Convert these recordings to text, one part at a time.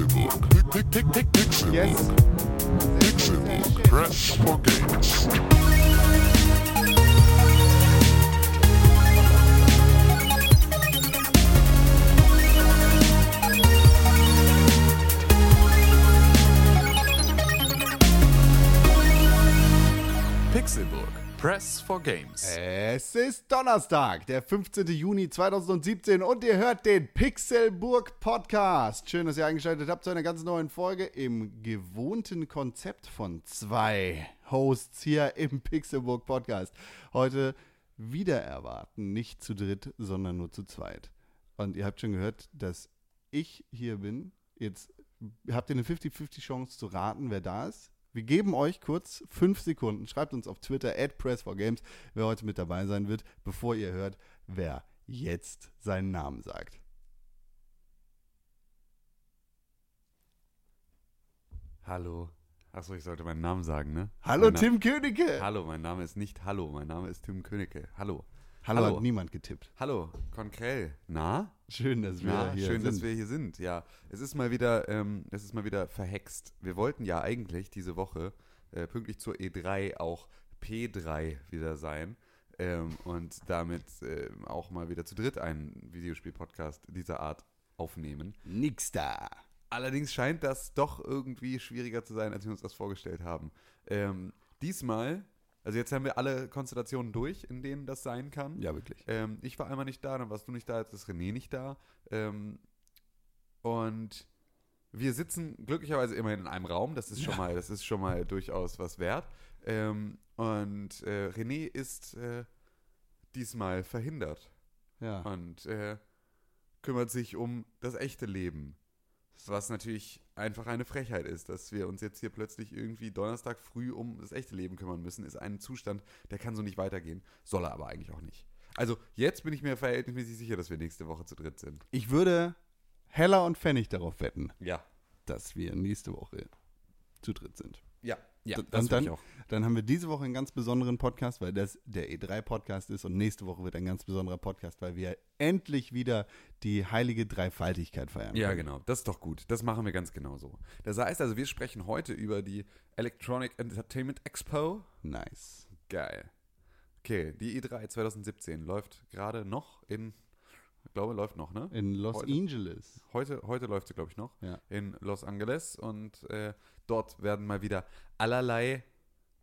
Pixelbook. Pixelbook. Yes. Pixelbook. Press for games. Pixelburg. Press for Games. Es ist Donnerstag, der 15. Juni 2017 und ihr hört den Pixelburg Podcast. Schön, dass ihr eingeschaltet habt zu einer ganz neuen Folge im gewohnten Konzept von zwei Hosts hier im Pixelburg Podcast. Heute wieder erwarten, nicht zu dritt, sondern nur zu zweit. Und ihr habt schon gehört, dass ich hier bin. Jetzt habt ihr eine 50-50 Chance zu raten, wer da ist. Wir geben euch kurz fünf Sekunden. Schreibt uns auf Twitter at Press4Games, wer heute mit dabei sein wird, bevor ihr hört, wer jetzt seinen Namen sagt. Hallo. Achso, ich sollte meinen Namen sagen, ne? Hallo mein Tim Königke! Hallo, mein Name ist nicht Hallo, mein Name ist Tim Königke. Hallo. Hallo, Hallo. hat niemand getippt. Hallo, Konkrell. Na? Schön, dass wir Na, hier schön, sind. dass wir hier sind. Ja, es ist mal wieder, ähm, es ist mal wieder verhext. Wir wollten ja eigentlich diese Woche äh, pünktlich zur E3 auch P3 wieder sein ähm, und damit ähm, auch mal wieder zu dritt einen Videospiel-Podcast dieser Art aufnehmen. Nix da. Allerdings scheint das doch irgendwie schwieriger zu sein, als wir uns das vorgestellt haben. Ähm, diesmal, also jetzt haben wir alle Konstellationen durch, in denen das sein kann. Ja, wirklich. Ähm, ich war einmal nicht da, dann warst du nicht da, jetzt ist René nicht da. Ähm, und wir sitzen glücklicherweise immerhin in einem Raum, das ist schon mal, das ist schon mal durchaus was wert. Ähm, und äh, René ist äh, diesmal verhindert Ja. und äh, kümmert sich um das echte Leben. Was natürlich einfach eine Frechheit ist, dass wir uns jetzt hier plötzlich irgendwie Donnerstag früh um das echte Leben kümmern müssen, ist ein Zustand, der kann so nicht weitergehen. Soll er aber eigentlich auch nicht. Also jetzt bin ich mir verhältnismäßig sicher, dass wir nächste Woche zu dritt sind. Ich würde Heller und Pfennig darauf wetten, Ja. dass wir nächste Woche zu dritt sind. Ja, ja, D- das dann, ich auch. dann haben wir diese Woche einen ganz besonderen Podcast, weil das der E3-Podcast ist und nächste Woche wird ein ganz besonderer Podcast, weil wir endlich wieder die heilige Dreifaltigkeit feiern. Ja, können. genau. Das ist doch gut. Das machen wir ganz genau so. Das heißt also, wir sprechen heute über die Electronic Entertainment Expo. Nice. Geil. Okay, die E3 2017 läuft gerade noch in, ich glaube, läuft noch, ne? In Los Heute. Angeles. Heute, heute läuft sie, glaube ich, noch. Ja. In Los Angeles. Und äh, dort werden mal wieder allerlei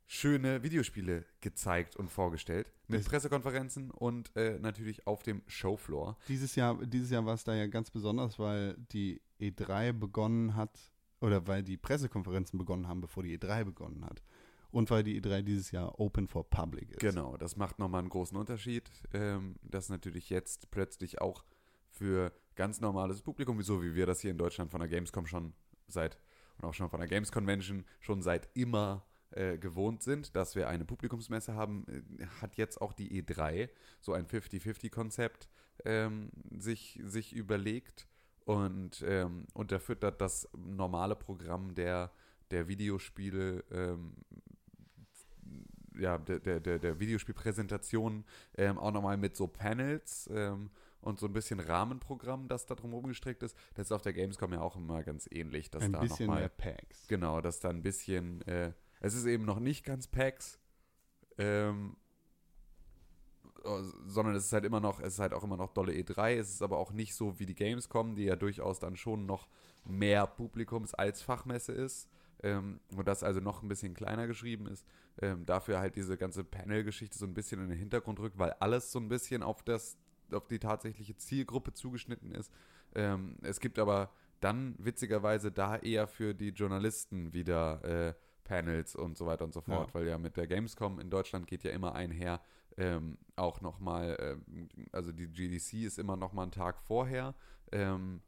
schöne Videospiele gezeigt und vorgestellt. Mit Das- Pressekonferenzen und äh, natürlich auf dem Showfloor. Dieses Jahr, dieses Jahr war es da ja ganz besonders, weil die E3 begonnen hat, oder weil die Pressekonferenzen begonnen haben, bevor die E3 begonnen hat. Und weil die E3 dieses Jahr open for public ist. Genau, das macht nochmal einen großen Unterschied. Ähm, dass natürlich jetzt plötzlich auch für ganz normales Publikum, so wie wir das hier in Deutschland von der Gamescom schon seit und auch schon von der Games Convention schon seit immer äh, gewohnt sind, dass wir eine Publikumsmesse haben, äh, hat jetzt auch die E3 so ein 50-50-Konzept ähm, sich, sich überlegt und ähm, unterfüttert das normale Programm der, der Videospiele ähm, ja, der, der, der, der Videospielpräsentation ähm, auch nochmal mit so Panels ähm, und so ein bisschen Rahmenprogramm, das da drum gestrickt ist. Das ist auf der Gamescom ja auch immer ganz ähnlich, dass Ein da bisschen nochmal mehr Packs. Genau, dass da ein bisschen, äh, es ist eben noch nicht ganz PAX, ähm, äh, sondern es ist halt immer noch, es ist halt auch immer noch dolle E3, es ist aber auch nicht so wie die Gamescom, die ja durchaus dann schon noch mehr Publikums als Fachmesse ist. Ähm, und das also noch ein bisschen kleiner geschrieben ist, ähm, dafür halt diese ganze Panel-Geschichte so ein bisschen in den Hintergrund rückt, weil alles so ein bisschen auf das, auf die tatsächliche Zielgruppe zugeschnitten ist. Ähm, es gibt aber dann witzigerweise da eher für die Journalisten wieder äh, Panels und so weiter und so fort, Ja. weil ja mit der Gamescom in Deutschland geht ja immer einher ähm, auch nochmal, ähm, also die GDC ist immer nochmal einen Tag vorher ähm,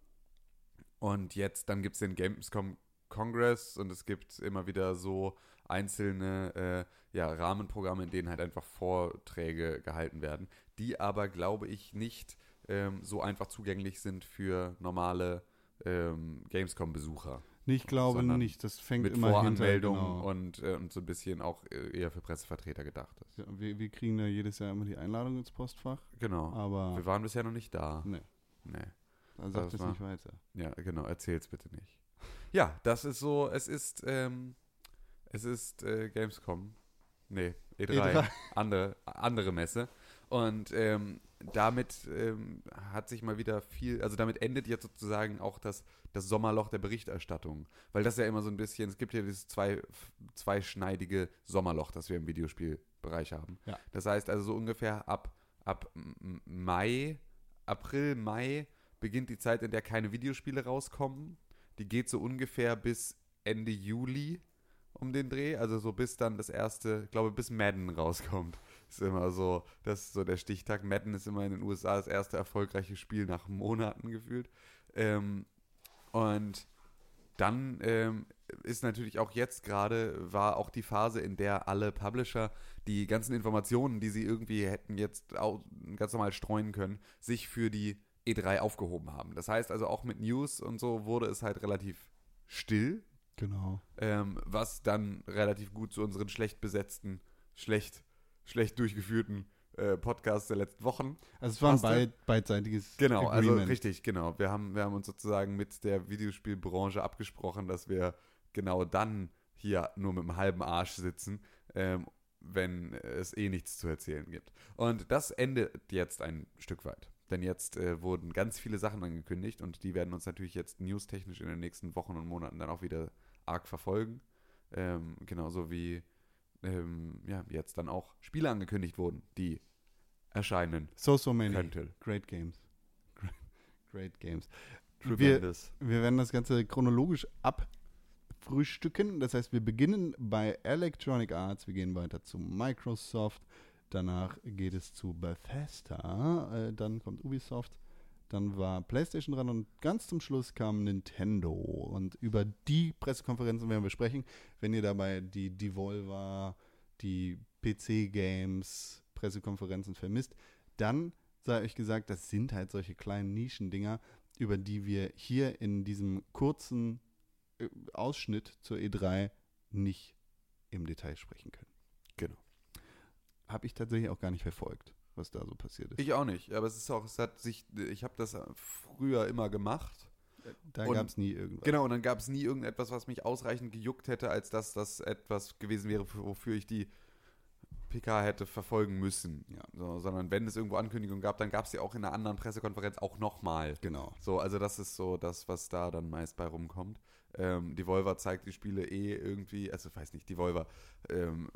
und jetzt, dann gibt es den Gamescom Congress und es gibt immer wieder so einzelne äh, ja, Rahmenprogramme, in denen halt einfach Vorträge gehalten werden, die aber, glaube ich, nicht ähm, so einfach zugänglich sind für normale ähm, Gamescom-Besucher. Ich glaube nicht. Das fängt Mit immer Voranmeldung hinter, genau. und, äh, und so ein bisschen auch äh, eher für Pressevertreter gedacht ist. Ja, wir, wir kriegen da jedes Jahr immer die Einladung ins Postfach. Genau. Aber Wir waren bisher noch nicht da. nee, Nee. dann sagt Das es war- nicht weiter. Ja, genau, erzähl's bitte nicht. Ja, das ist so, es ist, ähm, es ist äh, Gamescom. Nee, E3. E3. Andere, andere Messe. Und ähm, damit ähm, hat sich mal wieder viel, also damit endet jetzt sozusagen auch das, das Sommerloch der Berichterstattung. Weil das ja immer so ein bisschen, es gibt ja dieses zwei, zweischneidige Sommerloch, das wir im Videospielbereich haben. Ja. Das heißt also so ungefähr ab, ab Mai, April, Mai beginnt die Zeit, in der keine Videospiele rauskommen. Die geht so ungefähr bis Ende Juli um den Dreh, also so bis dann das erste, ich glaube bis Madden rauskommt. Ist immer so, das ist so der Stichtag. Madden ist immer in den USA das erste erfolgreiche Spiel nach Monaten gefühlt. Ähm, und dann ähm, ist natürlich auch jetzt gerade, war auch die Phase, in der alle Publisher die ganzen Informationen, die sie irgendwie hätten jetzt auch ganz normal streuen können, sich für die E3 aufgehoben haben. Das heißt also auch mit News und so wurde es halt relativ still, Genau. ähm, was dann relativ gut zu unseren schlecht besetzten, schlecht, schlecht durchgeführten äh, Podcasts der letzten Wochen. Also es war ein beid, beidseitiges Genau, also Agreement. richtig, genau. Wir haben, wir haben uns sozusagen mit der Videospielbranche abgesprochen, dass wir genau dann hier nur mit dem halben Arsch sitzen, ähm, wenn es eh nichts zu erzählen gibt. Und das endet jetzt ein Stück weit. Denn jetzt äh, wurden ganz viele Sachen angekündigt und die werden uns natürlich jetzt newstechnisch in den nächsten Wochen und Monaten dann auch wieder arg verfolgen. Ähm, genauso wie ähm, ja, jetzt dann auch Spiele angekündigt wurden, die erscheinen So, so many. könnten. Great games. Great, great games. Wir, wir werden das Ganze chronologisch abfrühstücken. Das heißt, wir beginnen bei Electronic Arts, wir gehen weiter zu Microsoft, danach geht es zu Bethesda, äh, dann kommt Ubisoft, dann war PlayStation dran und ganz zum Schluss kam Nintendo. Und über die Pressekonferenzen werden wir sprechen. Wenn ihr dabei die Devolver, die PC-Games, Pressekonferenzen vermisst, dann sei euch gesagt, das sind halt solche kleinen Nischendinger, über die wir hier in diesem kurzen äh, Ausschnitt zur E3 nicht im Detail sprechen können. Genau. Habe ich tatsächlich auch gar nicht verfolgt, was da so passiert ist. Ich auch nicht, aber es ist auch, es hat sich, ich habe das früher immer gemacht. da gab es nie irgendwas. Genau, und dann gab es nie irgendetwas, was mich ausreichend gejuckt hätte, als dass das etwas gewesen wäre, für- wofür ich die PK hätte verfolgen müssen. Ja. So, sondern wenn es irgendwo Ankündigungen gab, dann gab es sie auch in einer anderen Pressekonferenz auch nochmal. Genau. So, also das ist so das, was da dann meist bei rumkommt. Ähm, die Volver zeigt die Spiele eh irgendwie, also weiß nicht, die Volver, ähm,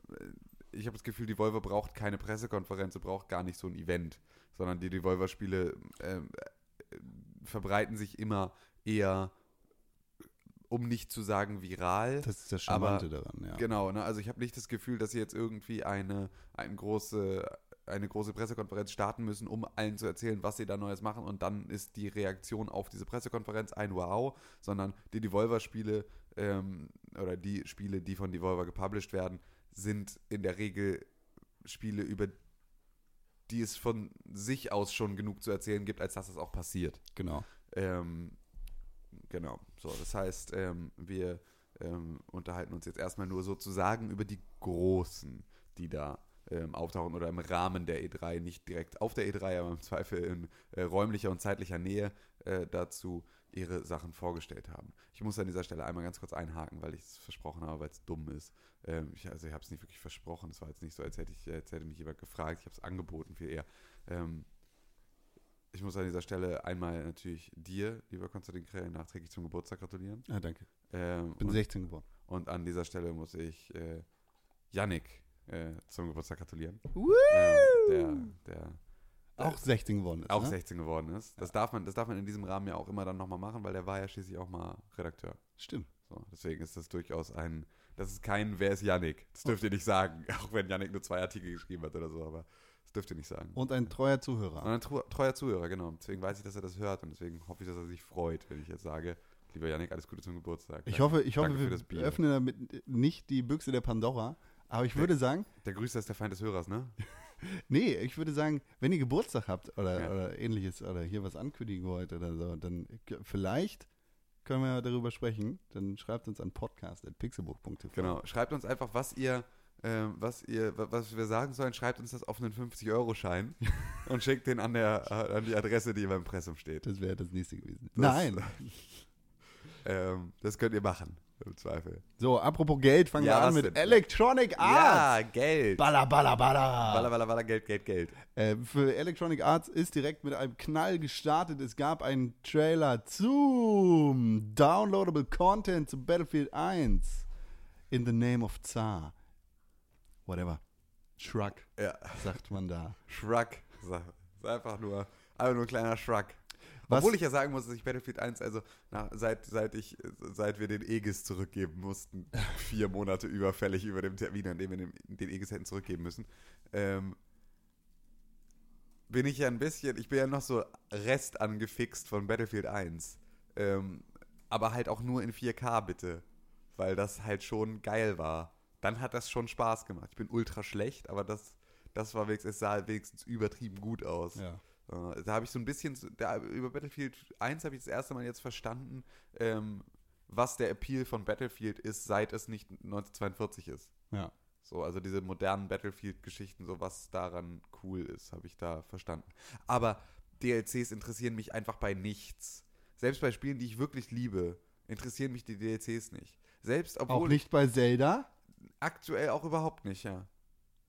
ich habe das Gefühl, die Volver braucht keine Pressekonferenz, sie braucht gar nicht so ein Event, sondern die Devolver-Spiele ähm, äh, verbreiten sich immer eher, um nicht zu sagen viral. Das ist das Charmante Aber- daran, ja. Genau, ne? also ich habe nicht das Gefühl, dass sie jetzt irgendwie eine, eine, große, eine große Pressekonferenz starten müssen, um allen zu erzählen, was sie da Neues machen und dann ist die Reaktion auf diese Pressekonferenz ein Wow, sondern die Devolver-Spiele ähm, oder die Spiele, die von Devolver gepublished werden, sind in der Regel Spiele, über die es von sich aus schon genug zu erzählen gibt, als dass es auch passiert. Genau. Ähm, genau, so, das heißt, ähm, wir ähm, unterhalten uns jetzt erstmal nur sozusagen über die Großen, die da ähm, auftauchen oder im Rahmen der E3, nicht direkt auf der E3, aber im Zweifel in äh, räumlicher und zeitlicher Nähe äh, dazu ihre Sachen vorgestellt haben. Ich muss an dieser Stelle einmal ganz kurz einhaken, weil ich es versprochen habe, weil es dumm ist. Ähm, ich, also ich habe es nicht wirklich versprochen. Es war jetzt nicht so, als hätte, ich, als hätte mich jemand gefragt. Ich habe es angeboten, viel eher. Ähm, ich muss an dieser Stelle einmal natürlich dir, lieber Konstantin Krell, nachträglich zum Geburtstag gratulieren. Ah, danke. Ähm, Bin und, 16 geworden. und an dieser Stelle muss ich äh, Yannick äh, zum Geburtstag gratulieren. Ähm, der der Auch 16 geworden ist. auch ne? 16 geworden ist. Das, darf man, das darf man in diesem Rahmen ja auch immer dann nochmal machen, weil der war ja schließlich auch mal Redakteur. Stimmt. So, deswegen ist das durchaus ein, das ist kein, wer ist Yannick? Das dürft ihr nicht sagen, auch wenn Yannick nur zwei Artikel geschrieben hat oder so, aber das dürft ihr nicht sagen. Und ein treuer Zuhörer. Und ein treuer Zuhörer, genau. Deswegen weiß ich, dass er das hört und deswegen hoffe ich, dass er sich freut, wenn ich jetzt sage, lieber Yannick, alles Gute zum Geburtstag. Ich hoffe, ich hoffe danke wir öffnen damit nicht die Büchse der Pandora. Aber ich würde sagen, Der Grüße ist der Feind des Hörers, ne? nee, ich würde sagen, wenn ihr Geburtstag habt oder, Ja. oder ähnliches oder hier was ankündigen wollt oder so, dann vielleicht können wir darüber sprechen. Dann schreibt uns an podcast.pixelbuch.tv. Genau. Schreibt uns einfach, was ihr, ähm, was ihr, wa- was wir sagen sollen. Schreibt uns das auf einen 50-Euro-Schein und schickt den an, der, äh, an die Adresse, die beim Impressum steht. Das wäre das nächste gewesen. Das- Nein. Ähm, das könnt ihr machen, im Zweifel. So, apropos Geld, fangen Ja, wir an mit denn? Electronic Arts. Ja, Geld. Baller, baller, baller. Walla, walla, walla, Geld, Geld, Geld. Äh, für Electronic Arts ist direkt mit einem Knall gestartet. Es gab einen Trailer zu Downloadable Content zu Battlefield 1 in the name of Tsar. Whatever. Shrug, Ja, sagt man da. Shrug. Ist einfach nur, einfach nur ein kleiner Shrug. Was- Obwohl ich ja sagen muss, dass ich Battlefield 1, also na, seit, seit, ich, seit wir den Aegis zurückgeben mussten, vier Monate überfällig über dem Termin, an dem wir den, den Aegis hätten zurückgeben müssen, ähm, bin ich ja ein bisschen, ich bin ja noch so Rest angefixt von Battlefield 1. Ähm, aber halt auch nur in 4K bitte, weil das halt schon geil war. Dann hat das schon Spaß gemacht. Ich bin ultra schlecht, aber das, das war wenigstens, es sah wenigstens übertrieben gut aus. Ja. Äh, Da habe ich so ein bisschen, da, über Battlefield 1 habe ich das erste Mal jetzt verstanden, ähm, was der Appeal von Battlefield ist, seit es nicht 1942 ist. Ja. So, also diese modernen Battlefield-Geschichten, so was daran cool ist, habe ich da verstanden. Aber DLCs interessieren mich einfach bei nichts. Selbst bei Spielen, die ich wirklich liebe, interessieren mich die DLCs nicht. Selbst Auch obwohl nicht bei Zelda. aktuell auch überhaupt nicht, ja.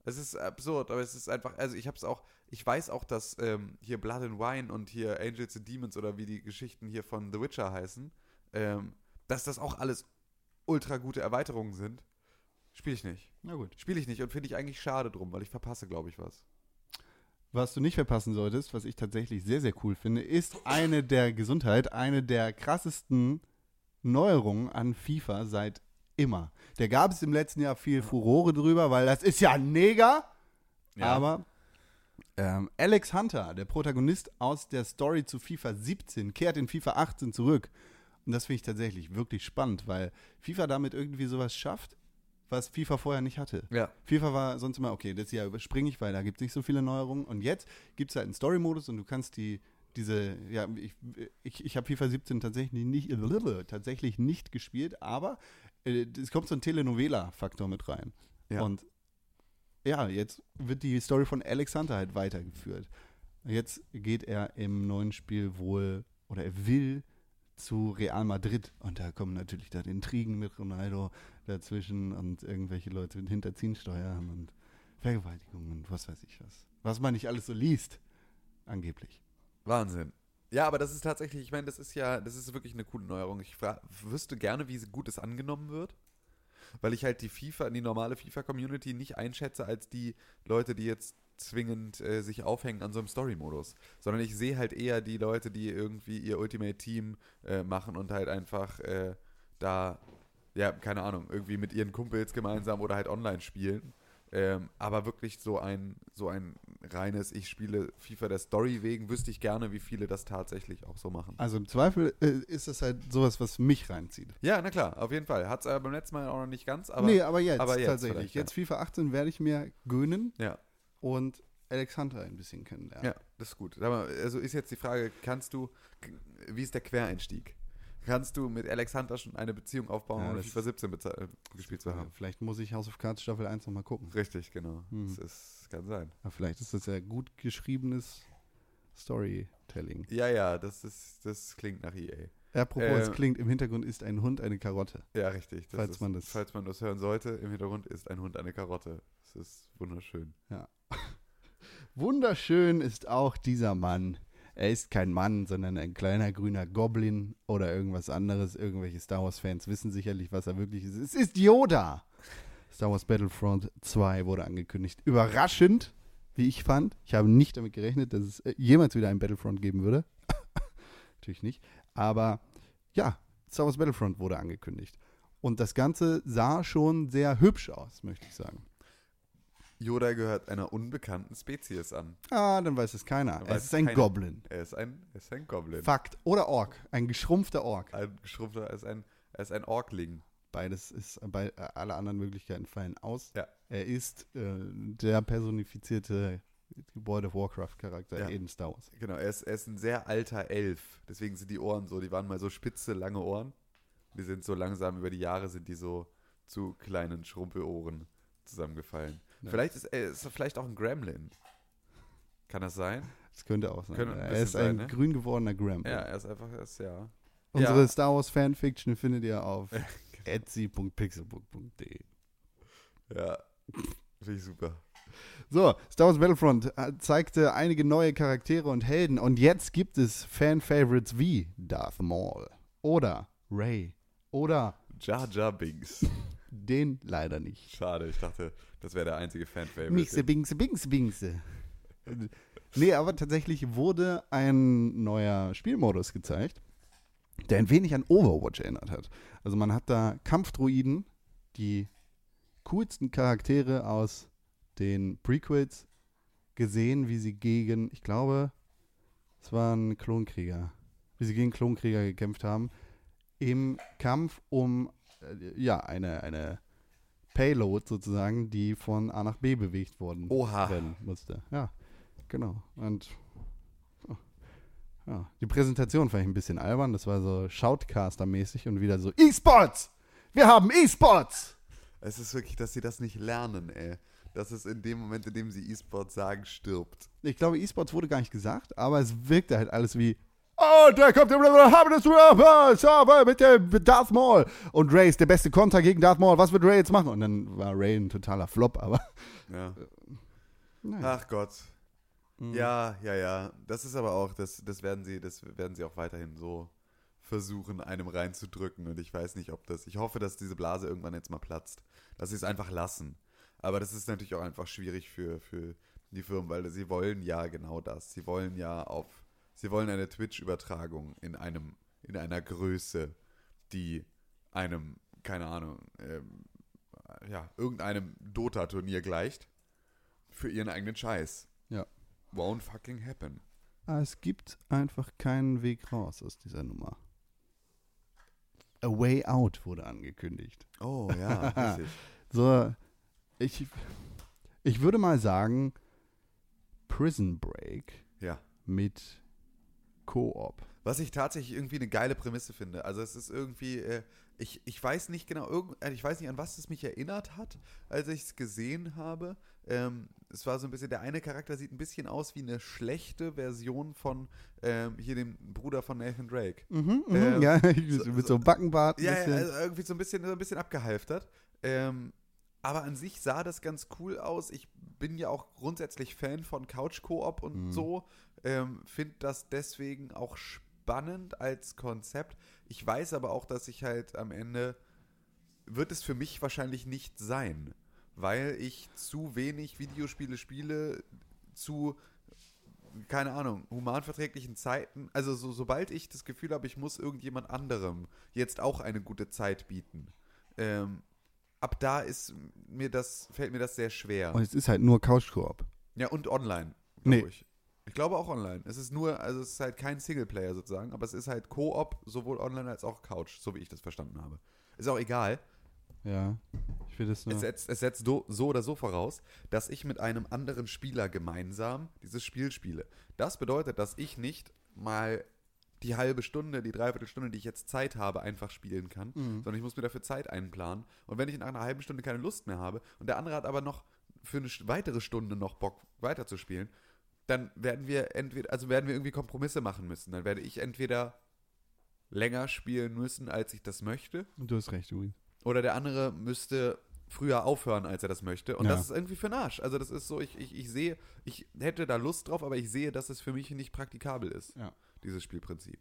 Es ist absurd, aber es ist einfach, also ich habe es auch, ich weiß auch, dass ähm, hier Blood and Wine und hier Angels and Demons oder wie die Geschichten hier von The Witcher heißen, ähm, dass das auch alles ultra gute Erweiterungen sind. Spiele ich nicht. Na gut. Spiele ich nicht und finde ich eigentlich schade drum, weil ich verpasse, glaube ich, was. Was du nicht verpassen solltest, was ich tatsächlich sehr, sehr cool finde, ist eine der Gesundheit, eine der krassesten Neuerungen an FIFA seit immer. Da gab es im letzten Jahr viel Furore drüber, weil das ist ja ein Neger. Aber ähm, Alex Hunter, der Protagonist aus der Story zu FIFA 17, kehrt in FIFA 18 zurück. Und das finde ich tatsächlich wirklich spannend, weil FIFA damit irgendwie sowas schafft, was FIFA vorher nicht hatte. Ja. FIFA war sonst immer, okay, das Jahr überspringe ich, weil da gibt es nicht so viele Neuerungen. Und jetzt gibt es halt einen Story-Modus und du kannst die, diese, ja, ich, ich, ich habe FIFA 17 tatsächlich nicht, tatsächlich nicht gespielt, aber äh, es kommt so ein Telenovela-Faktor mit rein. Ja. Und ja, jetzt wird die Story von Alex Hunter halt weitergeführt. Jetzt geht er im neuen Spiel wohl, oder er will zu Real Madrid. Und da kommen natürlich dann Intrigen mit Ronaldo dazwischen und irgendwelche Leute mit Hinterziehen steuern und Vergewaltigungen und was weiß ich was. Was man nicht alles so liest, angeblich. Wahnsinn. Ja, aber das ist tatsächlich, ich meine, das ist ja, das ist wirklich eine coole Neuerung. Ich wüsste gerne, wie gut es angenommen wird. Weil ich halt die FIFA, die normale FIFA-Community nicht einschätze als die Leute, die jetzt zwingend äh, sich aufhängen an so einem Story-Modus. Sondern ich sehe halt eher die Leute, die irgendwie ihr Ultimate Team äh, machen und halt einfach äh, da, ja, keine Ahnung, irgendwie mit ihren Kumpels gemeinsam oder halt online spielen. Ähm, aber wirklich so ein, so ein reines, ich spiele FIFA der Story wegen, wüsste ich gerne, wie viele das tatsächlich auch so machen. Also im Zweifel äh, ist das halt sowas, was mich reinzieht. Ja, na klar, auf jeden Fall. Hat es beim letzten Mal auch noch nicht ganz, aber nee, aber jetzt, aber jetzt tatsächlich. Jetzt FIFA 18 werde ich mir gönnen ja, und Alex Hunter ein bisschen kennenlernen. ja, das ist gut. Mal, also ist jetzt die Frage, kannst du, wie ist der Quereinstieg? Kannst du mit Alex Hunter schon eine Beziehung aufbauen, Ja, ohne das- FIFA 17 beza- äh, gespielt zu Ja, haben? vielleicht muss ich House of Cards Staffel 1 nochmal gucken. Richtig, genau. Hm. Das ist, kann sein. Aber vielleicht ist das ja gut geschriebenes Storytelling. Ja, ja, das ist, das klingt nach EA. Apropos, Äh, es klingt, im Hintergrund ist ein Hund eine Karotte. Ja, richtig. Das Falls ist, man das- falls man das hören sollte, im Hintergrund ist ein Hund eine Karotte. Das ist wunderschön. Wunderschön ist auch dieser Mann. Er ist kein Mann, sondern ein kleiner grüner Goblin oder irgendwas anderes. Irgendwelche Star Wars-Fans wissen sicherlich, was er wirklich ist. Es ist Yoda! Star Wars Battlefront 2 wurde angekündigt. Überraschend, wie ich fand. Ich habe nicht damit gerechnet, dass es äh, jemals wieder ein Battlefront geben würde. Natürlich nicht. Aber ja, Star Wars Battlefront wurde angekündigt. Und das Ganze sah schon sehr hübsch aus, möchte ich sagen. Yoda gehört einer unbekannten Spezies an. Ah, dann weiß es keiner. Weiß Es ist ein keiner. Goblin. Er ist ein, er ist ein Goblin. Fakt. Oder Ork. Ein geschrumpfter Ork. Ein geschrumpfter, er ist ein, er ist ein Orkling. Beides ist, bei, äh, alle anderen Möglichkeiten fallen aus. Ja. Er ist äh, der personifizierte World of Warcraft-Charakter Ja. in Star Wars. Genau, er ist, er ist ein sehr alter Elf. Deswegen sind die Ohren so, die waren mal so spitze, lange Ohren. Die sind so langsam über die Jahre sind die so zu kleinen Schrumpelohren zusammengefallen. Ja. Vielleicht ist er ist er vielleicht auch ein Gremlin. Kann das sein? Das könnte auch sein. Könnte er ist sein, ein ne? grün gewordener Gremlin. Ja, er ist einfach, er ist ja. Unsere Ja. Star Wars Fanfiction findet ihr auf etsy.pixelbook.de. Ja, finde ich super. So, Star Wars Battlefront äh, zeigte einige neue Charaktere und Helden und jetzt gibt es Fan-Favorites wie Darth Maul oder Ray oder Jar Jar Binks. den leider nicht. Schade, ich dachte, das wäre der einzige Fan-Favorite. Mixe, Bingse, Bingse, Bingse. nee, aber tatsächlich wurde ein neuer Spielmodus gezeigt, der ein wenig an Overwatch erinnert hat. Also man hat da Kampfdruiden, die coolsten Charaktere aus den Prequels gesehen, wie sie gegen, ich glaube, es waren Klonkrieger, wie sie gegen Klonkrieger gekämpft haben, im Kampf um äh, ja, eine, eine Payload sozusagen, die von A nach B bewegt worden Oha. werden musste. Ja, genau. Und oh, ja, die Präsentation fand ich ein bisschen albern. Das war so Shoutcaster-mäßig und wieder so E-Sports! Wir haben E-Sports! Es ist wirklich, dass sie das nicht lernen, ey. Dass es in dem Moment, in dem sie E-Sport sagen, stirbt. Ich glaube, E-Sports wurde gar nicht gesagt, aber es wirkte halt alles wie Oh, da kommt der haben das aber mit dem mit Darth Maul. Und Ray ist der beste Konter gegen Darth Maul. Was wird Ray jetzt machen? Und dann war Ray ein totaler Flop, aber Ja. naja. Ach Gott. Ja, ja, ja. Das ist aber auch, das, das werden sie, das werden sie auch weiterhin so versuchen, einem reinzudrücken. Und ich weiß nicht, ob das. Ich hoffe, dass diese Blase irgendwann jetzt mal platzt. Dass sie es einfach lassen. Aber das ist natürlich auch einfach schwierig für, für die Firmen, weil sie wollen ja genau das. Sie wollen ja auf. Sie wollen eine Twitch-Übertragung in einem, in einer Größe, die einem, keine Ahnung, ähm, ja, irgendeinem Dota-Turnier gleicht. Für ihren eigenen Scheiß. Ja. Won't fucking happen. Ah, Es gibt einfach keinen Weg raus aus dieser Nummer. A Way Out wurde angekündigt. Oh ja, richtig. So, ich, ich würde mal sagen, Prison Break Ja. mit Koop. Was ich tatsächlich irgendwie eine geile Prämisse finde. Also es ist irgendwie, äh, ich, ich weiß nicht genau, irgend, äh, ich weiß nicht, an was es mich erinnert hat, als ich es gesehen habe. Ähm, es war so ein bisschen, der eine Charakter sieht ein bisschen aus wie eine schlechte Version von ähm, hier dem Bruder von Nathan Drake. Mhm, Ähm, ja, so- mit so einem Backenbart. Ja, ja, also irgendwie so ein bisschen, so ein bisschen abgehalftert. Ähm, aber an sich sah das ganz cool aus. Ich bin ja auch grundsätzlich Fan von Couch-Koop und Mhm. so. Ähm, Finde das deswegen auch spannend als Konzept. Ich weiß aber auch, dass ich halt am Ende wird es für mich wahrscheinlich nicht sein, weil ich zu wenig Videospiele spiele, zu keine Ahnung, humanverträglichen Zeiten, also so, sobald ich das Gefühl habe, ich muss irgendjemand anderem jetzt auch eine gute Zeit bieten, ähm, ab da ist mir das, fällt mir das sehr schwer. Und es ist halt nur Couch-Koop. ja, und online, Nee. glaube ich. Ich glaube auch online. Es ist nur, also es ist halt kein Singleplayer sozusagen, aber es ist halt Koop, sowohl online als auch Couch, so wie ich das verstanden habe. Ist auch egal. Ja, ich will das nur. Es setzt, es setzt do, so oder so voraus, dass ich mit einem anderen Spieler gemeinsam dieses Spiel spiele. Das bedeutet, dass ich nicht mal die halbe Stunde, die Dreiviertelstunde, die ich jetzt Zeit habe, einfach spielen kann, sondern ich muss mir dafür Zeit einplanen. Und wenn ich in einer halben Stunde keine Lust mehr habe und der andere hat aber noch für eine weitere Stunde noch Bock weiterzuspielen, dann werden wir entweder, also werden wir irgendwie Kompromisse machen müssen. Dann werde ich entweder länger spielen müssen, als ich das möchte, du hast recht, Louis. oder der andere müsste früher aufhören, als er das möchte. Und Ja. das ist irgendwie für den Arsch. Also das ist so, ich, ich, ich sehe, ich hätte da Lust drauf, aber ich sehe, dass es für mich nicht praktikabel ist, Ja. Dieses Spielprinzip.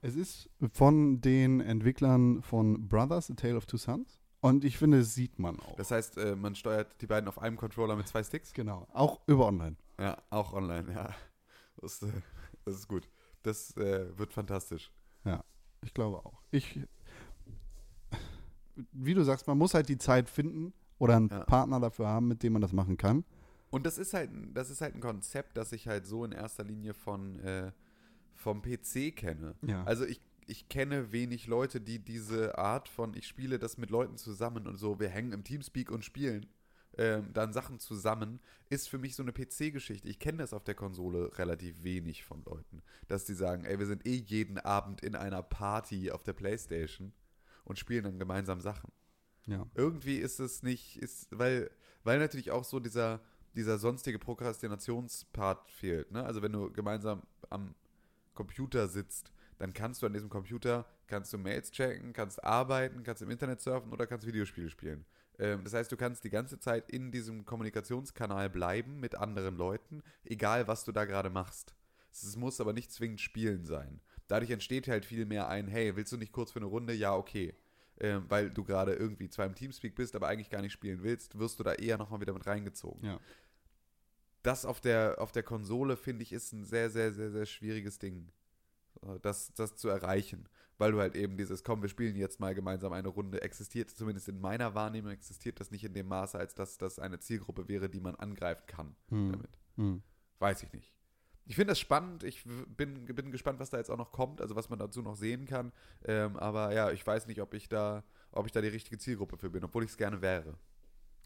Es ist von den Entwicklern von Brothers, A Tale of Two Sons. Und ich finde, das sieht man auch. Das heißt, äh, man steuert die beiden auf einem Controller mit zwei Sticks. genau. Auch über online. Ja, auch online, ja. Das, äh, das ist gut. Das äh, wird fantastisch. Ja, ich glaube auch. Ich, wie du sagst, man muss halt die Zeit finden oder einen Ja. Partner dafür haben, mit dem man das machen kann. Und das ist halt, ein- das ist halt ein Konzept, das ich halt so in erster Linie von äh, vom PC kenne. Ja. Also ich, ich kenne wenig Leute, die diese Art von, ich spiele das mit Leuten zusammen und so, wir hängen im Teamspeak und spielen ähm, dann Sachen zusammen, ist für mich so eine PC-Geschichte. Ich kenne das auf der Konsole relativ wenig von Leuten, dass die sagen, ey, wir sind eh jeden Abend in einer Party auf der Playstation und spielen dann gemeinsam Sachen Ja. irgendwie ist es nicht, ist, weil, weil natürlich auch so dieser, dieser sonstige Prokrastinationspart fehlt. Ne? Also wenn du gemeinsam am Computer sitzt, dann kannst du an diesem Computer, kannst du Mails checken, kannst arbeiten, kannst im Internet surfen oder kannst Videospiele spielen. Ähm, das heißt, du kannst die ganze Zeit in diesem Kommunikationskanal bleiben mit anderen Leuten, egal was du da gerade machst. Es muss aber nicht zwingend Spielen sein. Dadurch entsteht halt viel mehr ein, hey, willst du nicht kurz für eine Runde? Ja, okay. Ähm, weil du gerade irgendwie zwar im Teamspeak bist, aber eigentlich gar nicht spielen willst, wirst du da eher nochmal wieder mit reingezogen. Ja. Das auf der, auf der Konsole, finde ich, ist ein sehr, sehr, sehr, sehr schwieriges Ding. So, Das, das zu erreichen. Weil du halt eben dieses, komm, wir spielen jetzt mal gemeinsam eine Runde, existiert, zumindest in meiner Wahrnehmung, existiert das nicht in dem Maße, als dass das eine Zielgruppe wäre, die man angreifen kann Hm. damit. Hm. Weiß ich nicht. Ich finde das spannend. Ich bin, bin gespannt, was da jetzt auch noch kommt, also was man dazu noch sehen kann. Ähm, aber ja, ich weiß nicht, ob ich da, ob ich da die richtige Zielgruppe für bin, obwohl ich es gerne wäre.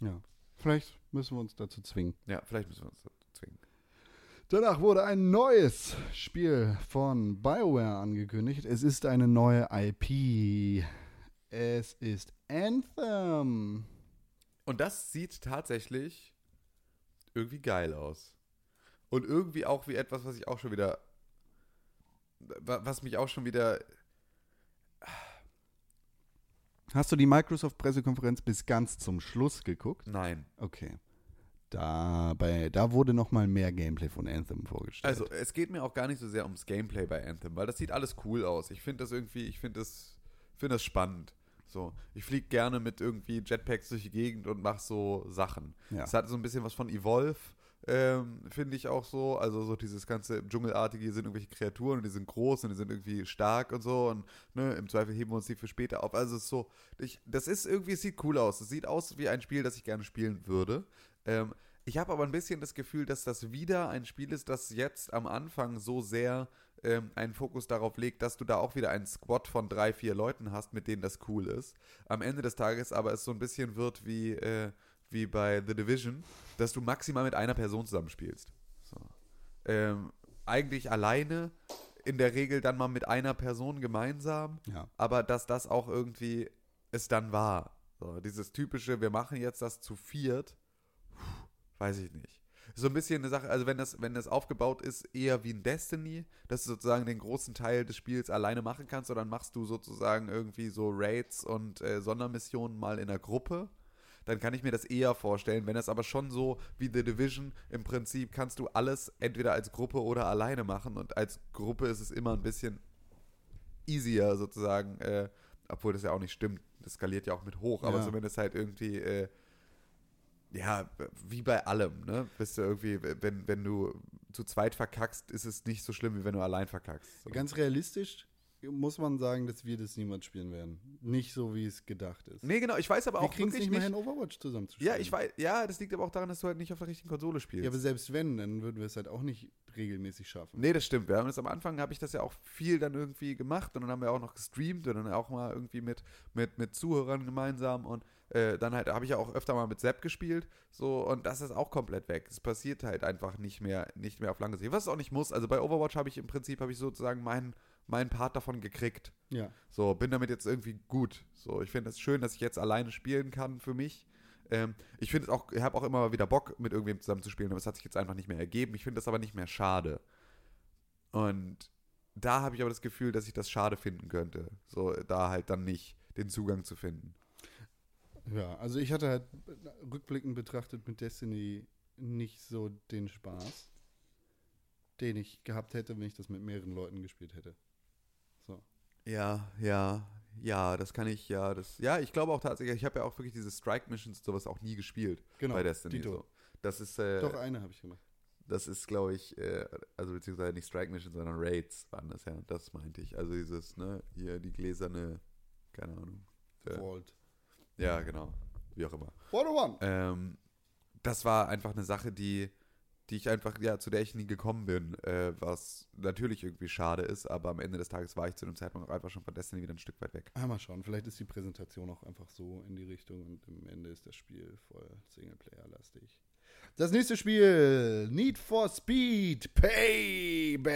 Ja. Vielleicht müssen wir uns dazu zwingen. Ja, vielleicht müssen wir uns dazu zwingen. Danach wurde ein neues Spiel von BioWare angekündigt. Es ist eine neue IP. Es ist Anthem. Und das sieht tatsächlich irgendwie geil aus. Und irgendwie auch wie etwas, was ich auch schon wieder, wa- was mich auch schon wieder, Hast du die Microsoft-Pressekonferenz bis ganz zum Schluss geguckt? nein. Okay. Da, bei, da wurde noch mal mehr Gameplay von Anthem vorgestellt. Also, es geht mir auch gar nicht so sehr ums Gameplay bei Anthem, weil das sieht alles cool aus. Ich finde das irgendwie, ich finde das, finde das spannend. So, ich fliege gerne mit irgendwie Jetpacks durch die Gegend und mache so Sachen. Ja. Es hat so ein bisschen was von Evolve, ähm, finde ich auch so. Also so dieses ganze Dschungelartige, hier sind irgendwelche Kreaturen und die sind groß und die sind irgendwie stark und so. Und ne, im Zweifel heben wir uns die für später auf. Also es ist so, ich, das ist irgendwie, es sieht cool aus. Es sieht aus wie ein Spiel, das ich gerne spielen würde. Ähm, ich habe aber ein bisschen das Gefühl, dass das wieder ein Spiel ist, das jetzt am Anfang so sehr ähm, einen Fokus darauf legt, dass du da auch wieder einen Squad von drei, vier Leuten hast, mit denen das cool ist. Am Ende des Tages aber es so ein bisschen wird wie, äh, wie bei The Division, dass du maximal mit einer Person zusammenspielst. So. Ähm, eigentlich alleine, in der Regel dann mal mit einer Person gemeinsam ja. aber dass das auch irgendwie es dann war. So, dieses typische, wir machen jetzt das zu viert, weiß ich nicht. So ein bisschen eine Sache, also wenn das, wenn das aufgebaut ist, eher wie ein Destiny, dass du sozusagen den großen Teil des Spiels alleine machen kannst, oder dann machst du sozusagen irgendwie so Raids und äh, Sondermissionen mal in der Gruppe. Dann kann ich mir das eher vorstellen. Wenn das aber schon so wie The Division, im Prinzip kannst du alles entweder als Gruppe oder alleine machen. Und als Gruppe ist es immer ein bisschen easier sozusagen, äh, obwohl das ja auch nicht stimmt, das skaliert ja auch mit hoch, aber Ja. zumindest halt irgendwie, äh, ja, wie bei allem, ne? Bist du irgendwie, wenn, wenn du zu zweit verkackst, ist es nicht so schlimm, wie wenn du allein verkackst. So. Ganz realistisch muss man sagen, dass wir das niemals spielen werden. Nicht so, wie es gedacht ist. Nee, genau, ich weiß aber wir auch kriegen es wirklich nicht nicht. mehr hin, Overwatch zusammen zu spielen. ja, ich weiß, ja, das liegt aber auch daran, dass du halt nicht auf der richtigen Konsole spielst. Ja, aber selbst wenn, dann würden wir es halt auch nicht regelmäßig schaffen. Nee, das stimmt. Wir haben das am Anfang, habe ich das ja auch viel dann irgendwie gemacht und dann haben wir auch noch gestreamt und dann auch mal irgendwie mit, mit, mit Zuhörern gemeinsam und äh, dann halt habe ich ja auch öfter mal mit Sepp gespielt, so und das ist auch komplett weg. Es passiert halt einfach nicht mehr, nicht mehr auf lange Sicht. Was es auch nicht muss. Also bei Overwatch habe ich im Prinzip habe ich sozusagen meinen meinen Part davon gekriegt. Ja. So, bin damit jetzt irgendwie gut. So, ich finde es schön, dass ich jetzt alleine spielen kann für mich. Ähm, ich finde es auch, ich habe auch immer wieder Bock, mit irgendwem zusammen zu spielen, aber es hat sich jetzt einfach nicht mehr ergeben. Ich finde das aber nicht mehr schade. Und da habe ich aber das Gefühl, dass ich das schade finden könnte. So, da halt dann nicht den Zugang zu finden. Ja, also ich hatte halt rückblickend betrachtet mit Destiny nicht so den Spaß, den ich gehabt hätte, wenn ich das mit mehreren Leuten gespielt hätte. Ja, ja, ja, das kann ich, ja, das, ja, ich glaube auch tatsächlich, ich habe ja auch wirklich diese Strike-Missions und sowas auch nie gespielt Genau, bei Destiny. Dito. So. Das ist, äh, Doch, eine habe ich gemacht. Das ist, glaube ich, äh, also beziehungsweise nicht Strike Mission, sondern Raids waren das ja. Das meinte ich. Also dieses, ne, hier die gläserne, keine Ahnung. Äh, Vault. ja, genau. Wie auch immer. What a one! Ähm, das war einfach eine Sache, die, die ich einfach, ja, zu der ich nie gekommen bin, äh, was natürlich irgendwie schade ist, aber am Ende des Tages war ich zu dem Zeitpunkt auch einfach schon von Destiny wieder ein Stück weit weg. Ah, mal schauen. Vielleicht ist die Präsentation auch einfach so in die Richtung und am Ende ist das Spiel voll Singleplayer-lastig. Das nächste Spiel: Need for Speed Payback.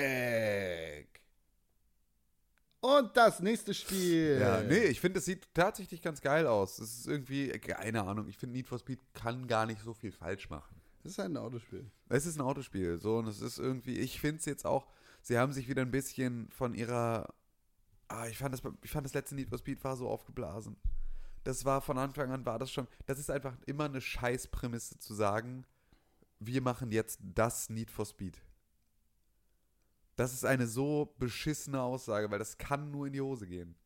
Und das nächste Spiel. Ja, nee, ich finde, es sieht tatsächlich ganz geil aus. Es ist irgendwie, keine Ahnung, ich finde Need for Speed kann gar nicht so viel falsch machen. Das ist halt ein Autospiel. Es ist ein Autospiel, so und es ist irgendwie, ich finde es jetzt auch, sie haben sich wieder ein bisschen von ihrer Ah, ich fand, das, ich fand das letzte Need for Speed war so aufgeblasen. Das war von Anfang an, war das schon, das ist einfach immer eine Scheißprämisse zu sagen, wir machen jetzt das Need for Speed. Das ist eine so beschissene Aussage, weil das kann nur in die Hose gehen.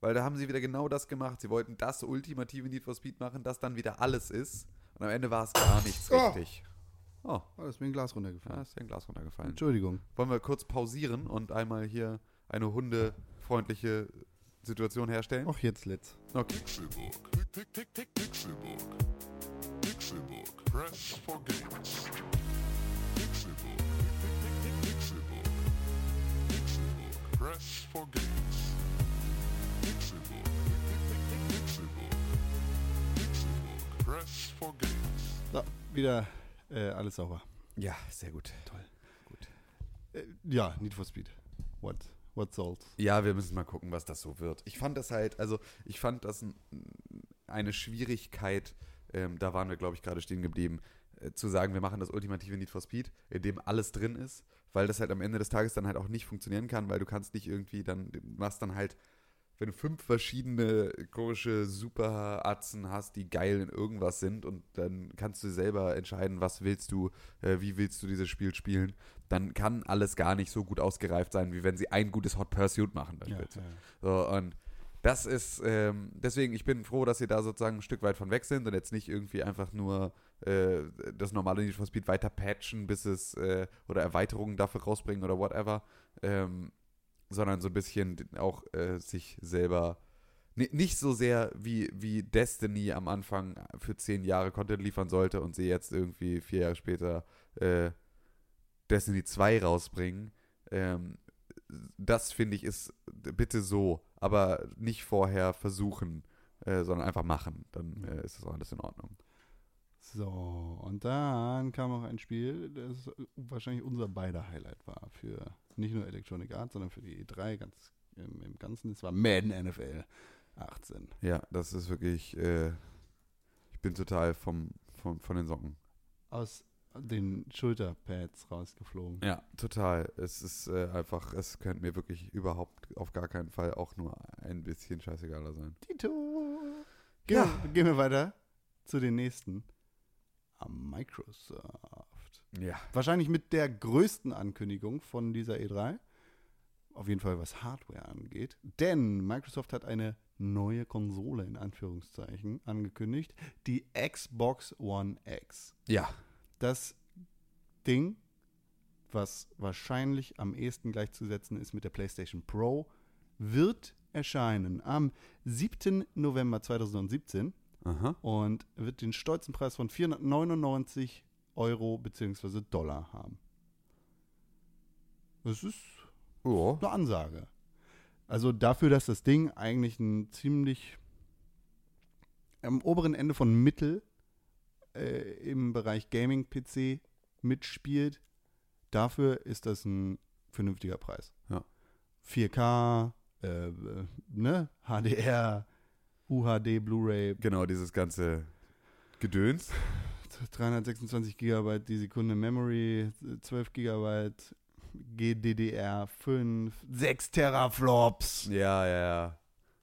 Weil da haben sie wieder genau das gemacht. Sie wollten das ultimative Need for Speed machen, das dann wieder alles ist. Und am Ende war es gar nichts Oh. richtig. Oh, Oh, da ist mir ein Glas da runtergefallen. ist dir ein Glas runtergefallen. Entschuldigung. Wollen wir kurz pausieren und einmal hier eine hundefreundliche Situation herstellen? Auch jetzt let's. Okay. Pick, Pixelbook. Pixelbook. Press for games. Pixelbook. Pixelbook. Press for games. Wieder äh, alles sauber. Ja, sehr gut. Toll. Äh, ja, Need for Speed. What? What sold? Ja, wir müssen mal gucken, was das so wird. Ich fand das halt, also ich fand das ein, eine Schwierigkeit, ähm, da waren wir, glaube ich, gerade stehen geblieben, äh, zu sagen, wir machen das ultimative Need for Speed, in dem alles drin ist, weil das halt am Ende des Tages dann halt auch nicht funktionieren kann, weil du kannst nicht irgendwie dann, du machst dann halt, wenn du fünf verschiedene komische Superatzen hast, die geil in irgendwas sind und dann kannst du selber entscheiden, was willst du, äh, wie willst du dieses Spiel spielen, dann kann alles gar nicht so gut ausgereift sein, wie wenn sie ein gutes Hot Pursuit machen. Ja, beispielsweise. ja. So, und das ist, ähm, deswegen, ich bin froh, dass sie da sozusagen ein Stück weit von weg sind und jetzt nicht irgendwie einfach nur äh, das normale Need for Speed weiter patchen, bis es, äh, oder Erweiterungen dafür rausbringen oder whatever, ähm, sondern so ein bisschen auch äh, sich selber, ni- nicht so sehr wie, wie Destiny am Anfang für zehn Jahre Content liefern sollte und sie jetzt irgendwie vier Jahre später äh, Destiny 2 rausbringen, ähm, das finde ich ist bitte so, aber nicht vorher versuchen, äh, sondern einfach machen. Dann äh, ist das auch alles in Ordnung. So, und dann kam noch ein Spiel, das wahrscheinlich unser beider Highlight war für nicht nur Electronic Arts, sondern für die E3 ganz im, im Ganzen. Es war Madden NFL 18. Ja, das ist wirklich, äh, ich bin total vom, vom, von den Socken. Aus den Schulterpads rausgeflogen. Ja, total. Es ist äh, einfach, es könnte mir wirklich überhaupt auf gar keinen Fall auch nur ein bisschen scheißegaler sein. Tito. Gehen, Ja. gehen wir weiter zu den nächsten. Microsoft. Ja. Wahrscheinlich mit der größten Ankündigung von dieser E3. Auf jeden Fall, was Hardware angeht. Denn Microsoft hat eine neue Konsole in Anführungszeichen angekündigt. Die Xbox One X. Ja. Das Ding, was wahrscheinlich am ehesten gleichzusetzen ist mit der PlayStation Pro, wird erscheinen am 7. November 2017 Aha. und wird den stolzen Preis von 499 Euro bzw. Dollar haben. Das ist Oh. eine Ansage. Also dafür, dass das Ding eigentlich ein ziemlich am oberen Ende von Mittel äh, im Bereich Gaming-PC mitspielt, dafür ist das ein vernünftiger Preis. Ja. 4K, äh, äh, ne, HDR, UHD, Blu-ray, Genau, dieses ganze Gedöns. 326 Gigabyte die Sekunde Memory, 12 Gigabyte GDDR5, 6 Teraflops, Ja, ja, ja.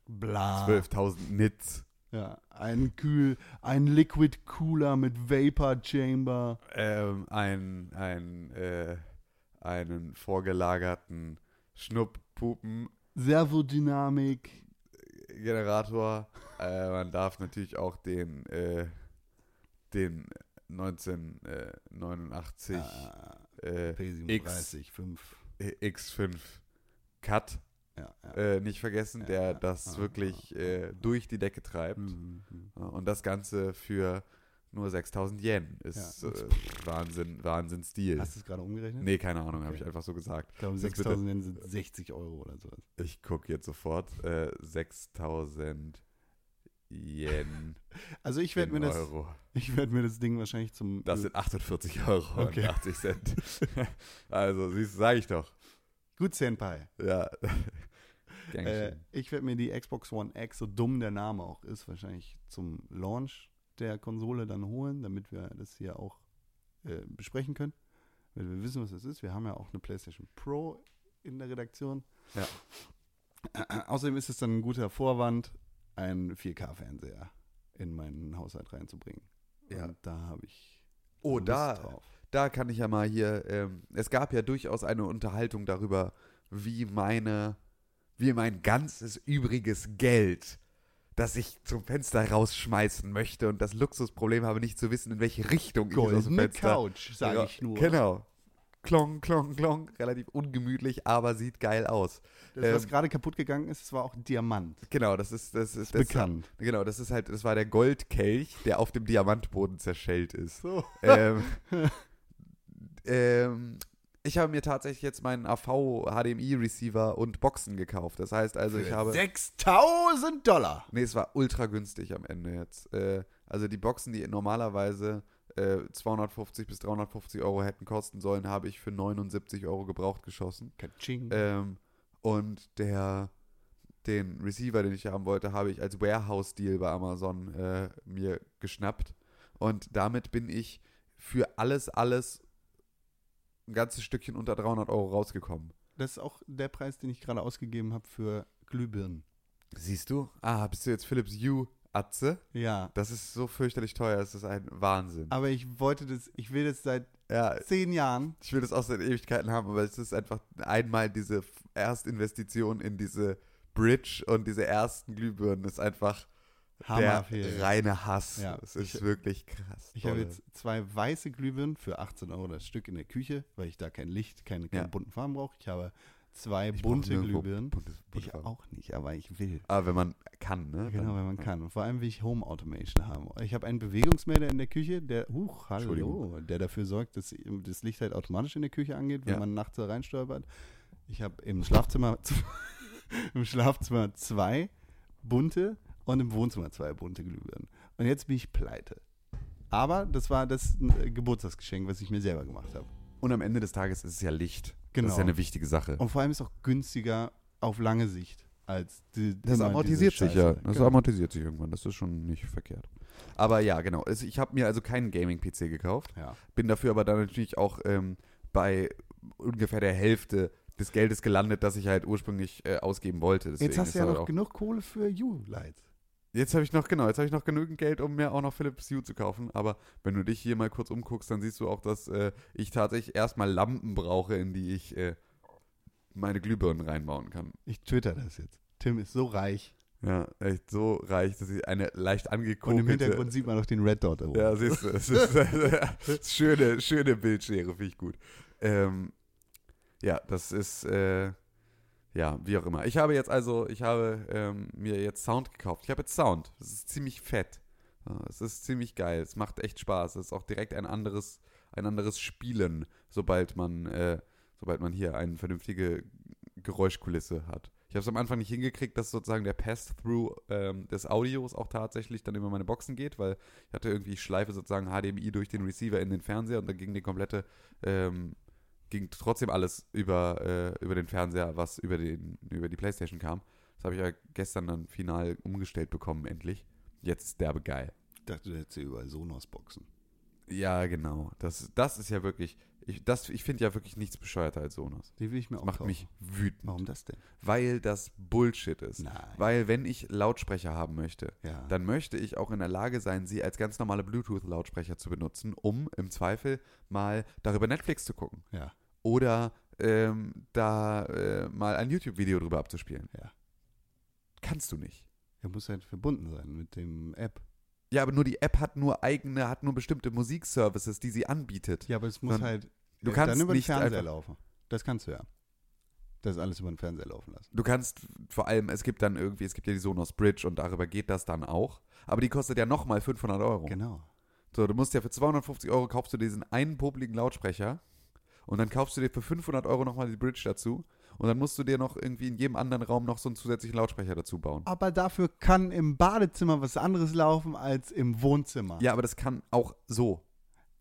bla. 12.000 Nits. Ja, ein Kühl, ein Liquid Cooler mit Vapor Chamber. Ähm, ein, ein, äh, einen vorgelagerten Schnupppupen Servodynamik. Generator. Äh, man darf natürlich auch den, äh, den 1989 Ah, äh, P37, 5. X5 Cut Ja, ja. äh, nicht vergessen, Ja, der das Ah, wirklich ah, äh, durch die Decke treibt. Mhm, mhm. Ja, Und das Ganze für nur 6000 Yen ist Ja. äh, Wahnsinn, Wahnsinn-Stil. Hast du es gerade umgerechnet? Nee, keine Ahnung, habe Okay. ich einfach so gesagt. Ich glaube, Das ist 6000 Yen sind 60 Euro oder sowas. Ich gucke jetzt sofort. Äh, 6000 Yen Also ich werde mir, das- ich werd mir das Ding wahrscheinlich zum... Das sind 48 Euro Okay. und 80 Cent. also, siehst du, sag ich doch. Gut, Senpai. Ja. Äh, ich werde mir die Xbox One X, so dumm der Name auch ist, wahrscheinlich zum Launch der Konsole dann holen, damit wir das hier auch äh, besprechen können. Weil wir wissen, was das ist. Wir haben ja auch eine PlayStation Pro in der Redaktion. Ja. Außerdem ist es dann ein guter Vorwand, einen 4K-Fernseher in meinen Haushalt reinzubringen. Ja. Und da habe ich Oh, Lust da, drauf. da kann ich ja mal hier, ähm, es gab ja durchaus eine Unterhaltung darüber, wie meine, wie mein ganzes übriges Geld, das ich zum Fenster rausschmeißen möchte und das Luxusproblem habe, nicht zu wissen, in welche Richtung ich es aus dem Goldene Fenster. Couch, sage ich nur. Genau. Klong, klong, klong. Relativ ungemütlich, aber sieht geil aus. Das, was Ähm, gerade kaputt gegangen ist, das war auch Diamant. Genau, das ist, das ist, Ist das bekannt. Genau, das ist halt, das war der Goldkelch, der auf dem Diamantboden zerschellt ist. So. ähm, ähm, ich habe mir tatsächlich jetzt meinen AV HDMI Receiver und Boxen gekauft. Das heißt also, ich habe 6000 Dollar. Nee, es war ultra günstig am Ende jetzt. Äh, also die Boxen, die normalerweise äh, 250 bis 350 Euro hätten kosten sollen, habe ich für 79 Euro gebraucht geschossen. Katsching. Ähm, und der den Receiver, den ich haben wollte, habe ich als Warehouse-Deal bei Amazon äh, mir geschnappt. Und damit bin ich für alles, alles ein ganzes Stückchen unter 300 Euro rausgekommen. Das ist auch der Preis, den ich gerade ausgegeben habe für Glühbirnen. Siehst du? Ah, bist du jetzt Philips Hue Atze? Ja. Das ist so fürchterlich teuer, das ist ein Wahnsinn. Aber ich wollte das, ich will das seit Ja, zehn Jahren. ich will das auch seit Ewigkeiten haben, aber es ist einfach einmal diese Erstinvestition in diese Bridge und diese ersten Glühbirnen ist einfach der Hammerfehl. reine Hass. Ja, es ist ich- wirklich krass. Ich habe jetzt zwei weiße Glühbirnen für 18 Euro das Stück in der Küche, weil ich da kein Licht, keine, keine Ja. bunten Farben brauche. Ich habe zwei Ich bunte Glühbirnen. bunte- bunte Ich auch nicht, aber ich will. Ah, wenn man kann, ne? Genau, Dann- wenn man ja. kann. Und vor allem will ich Home Automation haben. Ich habe einen Bewegungsmelder in der Küche, der, huch, hallo, der dafür sorgt, dass das Licht halt automatisch in der Küche angeht, wenn Ja. man nachts da reinstolpert. Ich habe im Schlafzimmer, im Schlafzimmer zwei bunte und im Wohnzimmer zwei bunte Glühbirnen. Und jetzt bin ich pleite. Aber das war das äh, Geburtstagsgeschenk, was ich mir selber gemacht habe. Und am Ende des Tages ist es ja Licht. Genau. Das ist ja eine wichtige Sache. Und vor allem ist es auch günstiger auf lange Sicht als die, Das immer amortisiert sich ja. Das Genau. amortisiert sich irgendwann. Das ist schon nicht verkehrt. Aber ja, genau. Also ich habe mir also keinen Gaming-PC gekauft. Ja. Bin dafür aber dann natürlich auch ähm, bei ungefähr der Hälfte des Geldes gelandet, das ich halt ursprünglich äh, ausgeben wollte. Deswegen Jetzt hast du ja halt noch genug Kohle für U-Lights. Jetzt habe ich noch, genau, jetzt habe ich noch genügend Geld, um mir auch noch Philips Hue zu kaufen. Aber wenn du dich hier mal kurz umguckst, dann siehst du auch, dass äh, ich tatsächlich erstmal Lampen brauche, in die ich äh, meine Glühbirnen reinbauen kann. Ich twitter das jetzt. Tim ist so reich. Ja, echt so reich, dass ich eine leicht Und im angekokelte... Hintergrund sieht man noch den Red Dot. oben. Ja, siehst du, es ist, das ist schöne, schöne Bildschere, finde ich gut. Ähm, ja, das ist, äh, ja, wie auch immer. Ich habe jetzt also, ich habe ähm, mir jetzt Sound gekauft. Ich habe jetzt Sound. Das ist ziemlich fett. Es ist ziemlich geil. Es macht echt Spaß. Es ist auch direkt ein anderes, ein anderes Spielen, sobald man, äh, sobald man hier eine vernünftige Geräuschkulisse hat. Ich habe es am Anfang nicht hingekriegt, dass sozusagen der Pass-Through ähm, des Audios auch tatsächlich dann über meine Boxen geht, weil ich hatte irgendwie, ich schleife sozusagen HDMI durch den Receiver in den Fernseher und dann ging die komplette, ähm, ging trotzdem alles über, äh, über den Fernseher, was über, den, über die Playstation kam. Das habe ich ja gestern dann final umgestellt bekommen, endlich. Jetzt ist derbe geil. Ich dachte, du hättest hier überall Sonos-Boxen. Ja, genau. Das, das ist ja wirklich, ich, das- ich finde ja wirklich nichts bescheuerter als Sonos. Die will ich mir Das auch macht kaufen. mich wütend, Warum das denn? weil das Bullshit ist. Nein. Weil wenn ich Lautsprecher haben möchte, ja. dann möchte ich auch in der Lage sein, sie als ganz normale Bluetooth-Lautsprecher zu benutzen, um im Zweifel mal darüber Netflix zu gucken. ja. Oder ähm, da äh, mal ein YouTube-Video drüber abzuspielen. Ja. Kannst du nicht. Er muss halt verbunden sein mit dem App. Ja, aber nur die App hat nur eigene, hat nur bestimmte Musikservices, die sie anbietet. Ja, aber es muss Dann- halt du äh, kannst dann über den nicht Fernseher einfach- laufen. Das kannst du ja. Das alles über den Fernseher laufen lassen. Du kannst vor allem, es gibt dann irgendwie, es gibt ja die Sonos Bridge und darüber geht das dann auch. Aber die kostet ja nochmal 500 Euro. Genau. So, du musst ja für 250 Euro kaufst du diesen einen popligen Lautsprecher und dann kaufst du dir für 500 Euro nochmal die Bridge dazu und dann musst du dir noch irgendwie in jedem anderen Raum noch so einen zusätzlichen Lautsprecher dazu bauen. Aber dafür kann im Badezimmer was anderes laufen als im Wohnzimmer. Ja, aber das kann auch so.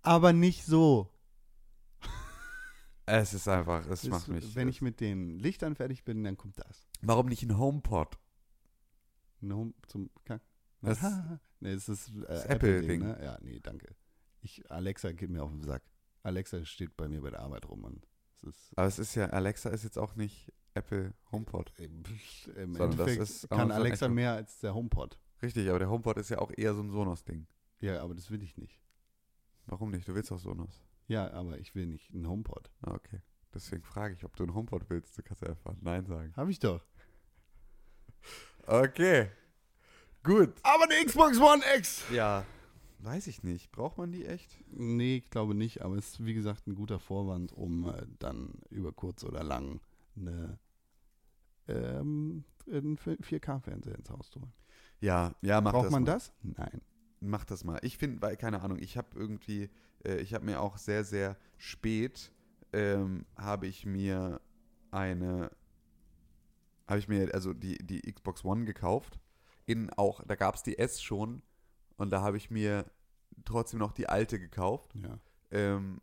Aber nicht so. Es ist einfach, es Das- macht mich. wenn ich mit den Lichtern fertig bin, dann kommt das. warum nicht ein HomePod? Ein Home zum Kack. Das- nee, das ist äh, das Apple-Ding. Apple-Ding. Ne? Ja, nee, danke. Ich, Alexa geht mir auf den Sack. Alexa steht bei mir bei der Arbeit rum und es ist. Aber es ist ja, Alexa ist jetzt auch nicht Apple HomePod. Im Sondern das Endeffekt ist kann Alexa Echo. mehr als der HomePod. Richtig, aber der HomePod ist ja auch eher so ein Sonos-Ding. Ja, aber das will ich nicht. Warum nicht? Du willst doch Sonos. Ja, aber ich will nicht einen HomePod. Ah, okay. Deswegen frage ich, ob du einen HomePod willst. Du kannst einfach Nein sagen. Hab ich doch. Okay. Gut. Aber eine Xbox One X! Ja. Weiß ich nicht. Braucht man die echt? Nee, ich glaube nicht, aber es ist wie gesagt ein guter Vorwand, um äh, dann über kurz oder lang eine, ähm, einen 4K-Fernseher ins Haus zu holen. Ja, ja, mach Braucht das man mal. das? Nein. Mach das mal. Ich finde, weil, keine Ahnung, ich habe irgendwie, äh, ich habe mir auch sehr, sehr spät, ähm, habe ich mir eine, habe ich mir also die, die Xbox One gekauft. In auch, da gab es die S schon und da habe ich mir trotzdem noch die alte gekauft. Ja. Ähm,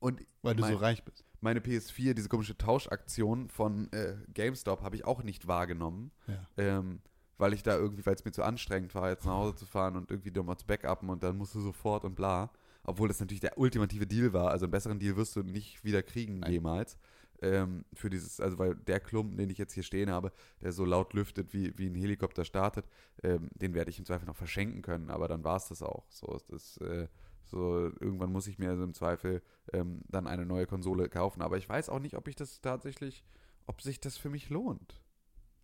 und Weil du Mein- so reich bist. meine PS4, diese komische Tauschaktion von äh, GameStop, habe ich auch nicht wahrgenommen. Ja. Ähm, weil ich da irgendwie, weil es mir zu anstrengend war, jetzt nach Hause zu fahren und irgendwie nochmal zu backuppen und dann musst du sofort und bla. Obwohl das natürlich der ultimative Deal war. Also einen besseren Deal wirst du nicht wieder kriegen Nein. jemals. Ähm, für dieses, also weil der Klumpen, den ich jetzt hier stehen habe, der so laut lüftet, wie, wie ein Helikopter startet, ähm, den werde ich im Zweifel noch verschenken können, aber dann war es das auch. So ist das, äh, so irgendwann muss ich mir also im Zweifel ähm, dann eine neue Konsole kaufen. Aber ich weiß auch nicht, ob ich das tatsächlich, ob sich das für mich lohnt.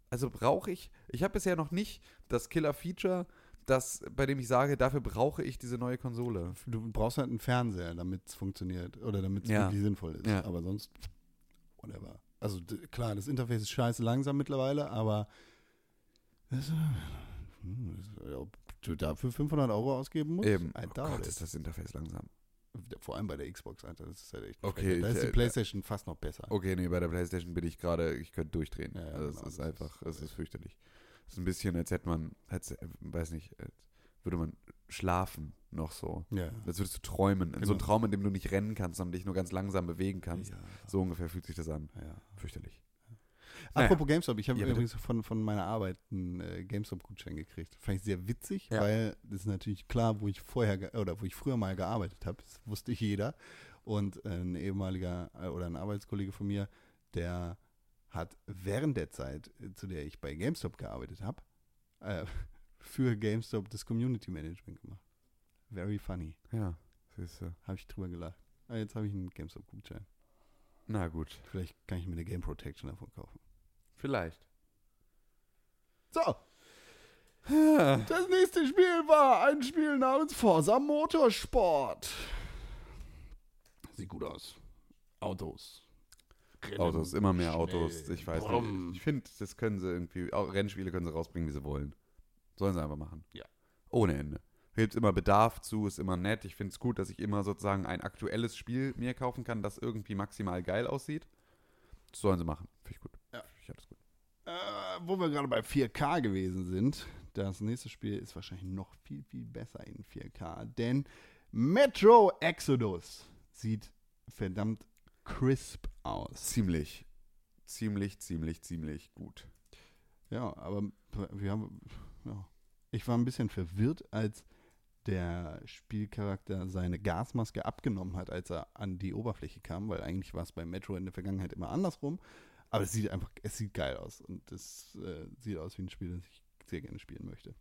Also brauche ich, ich habe bisher noch nicht das Killer-Feature, das, bei dem ich sage, dafür brauche ich diese neue Konsole. Du brauchst halt einen Fernseher, damit es funktioniert oder damit es Ja. wirklich sinnvoll ist. Ja. Aber sonst, whatever. Also klar, das Interface ist scheiße langsam mittlerweile, aber das, äh, hm, das, ob du dafür 500 Euro ausgeben musst, Eben. Oh Gott, ist das Interface langsam. Vor allem bei der Xbox, Alter, das ist halt echt. Okay, da ist die äh, Playstation fast noch besser. Okay, nee, bei der Playstation bin ich gerade, ich könnte durchdrehen. Ja, ja, also genau, es ist einfach, ist- es ist fürchterlich. Es ist ein bisschen, als hätte man, als, äh, weiß nicht, als würde man schlafen noch so. Ja. Als würdest du träumen. In So ein Genau. Traum, in dem du nicht rennen kannst, sondern dich nur ganz langsam bewegen kannst. ja. So ungefähr fühlt sich das an. ja. Fürchterlich. Naja. Apropos GameStop, ich habe Ja, übrigens von, von meiner Arbeit einen äh, GameStop-Gutschein gekriegt. Fand ich sehr witzig, Ja. weil das ist natürlich klar, wo ich vorher oder wo ich früher mal gearbeitet habe. Das wusste jeder. Und äh, ein ehemaliger äh, oder ein Arbeitskollege von mir, der hat während der Zeit, äh, zu der ich bei GameStop gearbeitet habe, äh, für GameStop das Community Management gemacht. Very funny. Ja, siehst du. Habe ich drüber gelacht. Ah, jetzt habe ich einen GameStop-Gutschein. Na gut. Vielleicht kann ich mir eine Game Protection davon kaufen. Vielleicht. So, Das nächste Spiel war ein Spiel namens Forza Motorsport. Sieht gut aus. Autos. Rennen, Autos, immer mehr schnell, Autos. Ich weiß brumm. nicht. Ich finde, das können sie irgendwie, auch Rennspiele können sie rausbringen, wie sie wollen. Sollen sie einfach machen. Ja. Ohne Ende. Gibt immer Bedarf zu, ist immer nett. Ich finde es gut, dass ich immer sozusagen ein aktuelles Spiel mir kaufen kann, das irgendwie maximal geil aussieht. Das sollen sie machen. Finde ich gut. Ja. Ich alles gut. Äh, wo wir gerade bei 4K gewesen sind, das nächste Spiel ist wahrscheinlich noch viel, viel besser in 4K, denn Metro Exodus sieht verdammt crisp aus. Ziemlich, ziemlich, ziemlich, ziemlich gut. Ja, aber wir haben, ja. Ich war ein bisschen verwirrt, als der Spielcharakter seine Gasmaske abgenommen hat, als er an die Oberfläche kam, weil eigentlich war es bei Metro in der Vergangenheit immer andersrum. Aber es sieht einfach, es sieht geil aus und es äh, sieht aus wie ein Spiel, das ich sehr gerne spielen möchte.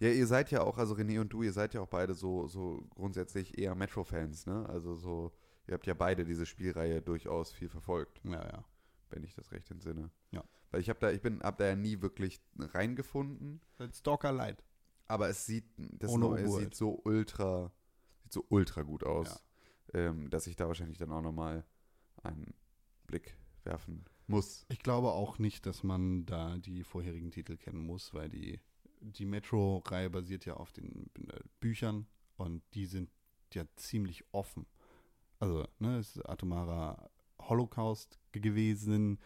Ja, ihr seid ja auch, also René und du, ihr seid ja auch beide so, so grundsätzlich eher Metro-Fans, ne? Also so, ihr habt ja beide diese Spielreihe durchaus viel verfolgt, Ja, ja. wenn ich das recht entsinne. Ja. Weil ich habe da, ich bin, hab da ja nie wirklich reingefunden, Stalker Light. aber es sieht, das Ohne neue sieht so ultra, sieht so ultra gut aus, ähm, dass ich da wahrscheinlich dann auch nochmal einen Blick werfen muss. Ich glaube auch nicht, dass man da die vorherigen Titel kennen muss, weil die, die Metro-Reihe basiert ja auf den äh, Büchern und die sind ja ziemlich offen. Also, ne, es ist atomarer Holocaust ge- gewesen,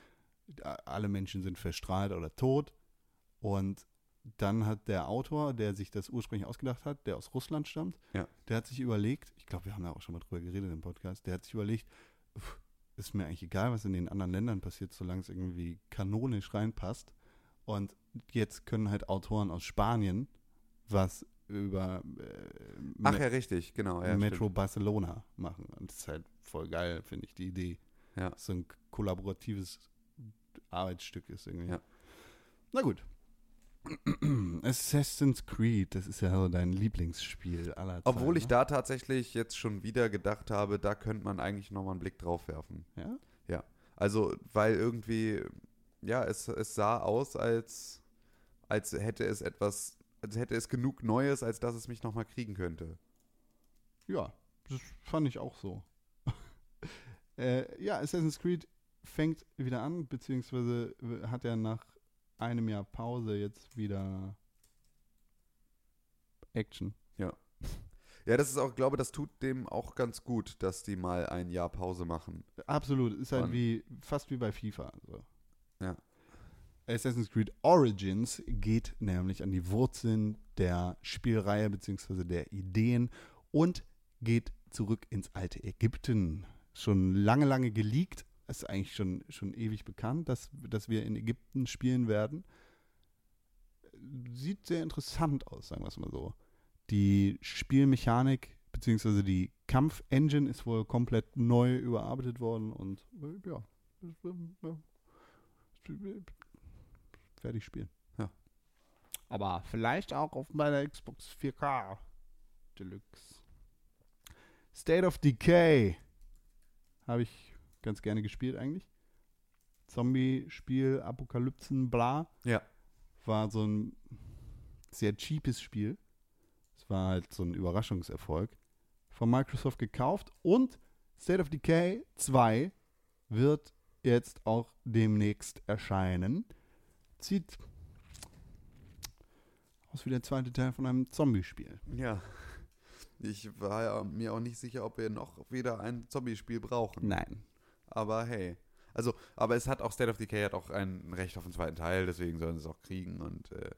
alle Menschen sind verstrahlt oder tot und dann hat der Autor, der sich das ursprünglich ausgedacht hat, der aus Russland stammt, Ja. der hat sich überlegt, ich glaube, wir haben da auch schon mal drüber geredet im Podcast, der hat sich überlegt, pff, ist mir eigentlich egal, was in den anderen Ländern passiert, solange es irgendwie kanonisch reinpasst. Und jetzt können halt Autoren aus Spanien was über äh, Ach ja, richtig, genau. Ja, Metro stimmt. Barcelona machen. Und das ist halt voll geil, finde ich, die Idee. Ja. so ein kollaboratives Arbeitsstück ist irgendwie. Ja. Na gut. Assassin's Creed, das ist ja so dein Lieblingsspiel aller Zeiten. Obwohl ich ne? da tatsächlich jetzt schon wieder gedacht habe, da könnte man eigentlich nochmal einen Blick drauf werfen. Ja? Also, weil irgendwie, ja, es, es sah aus, als, als hätte es etwas, als hätte es genug Neues, als dass es mich nochmal kriegen könnte. Ja, das fand ich auch so. äh, ja, Assassin's Creed fängt wieder an, beziehungsweise hat er nach einem Jahr Pause jetzt wieder Action. Ja, das ist auch, ich glaube, das tut dem auch ganz gut, dass die mal ein Jahr Pause machen. Absolut, ist halt Und- wie fast wie bei FIFA. So. Assassin's Creed Origins geht nämlich an die Wurzeln der Spielreihe beziehungsweise der Ideen und geht zurück ins alte Ägypten. Schon lange, lange geleakt. Ist eigentlich schon, schon ewig bekannt, dass, dass wir in Ägypten spielen werden. Sieht sehr interessant aus, sagen wir es mal so. Die Spielmechanik beziehungsweise die Kampfengine ist wohl komplett neu überarbeitet worden und äh, ja, ja, werde ich spielen. Ja. Aber vielleicht auch auf meiner Xbox 4K Deluxe. State of Decay habe ich ganz gerne gespielt eigentlich. Zombie-Spiel, Apokalypsen, bla. Ja. War so ein sehr cheapes Spiel. Es war halt so ein Überraschungserfolg. Von Microsoft gekauft und State of Decay 2 wird jetzt auch demnächst erscheinen. Sieht aus wie der zweite Teil von einem Zombie-Spiel. Ja. Ich war ja mir auch nicht sicher, ob wir noch wieder ein Zombie-Spiel brauchen. Nein. Aber hey. Also, aber es hat auch State of Decay hat auch ein Recht auf den zweiten Teil, deswegen sollen sie es auch kriegen und äh,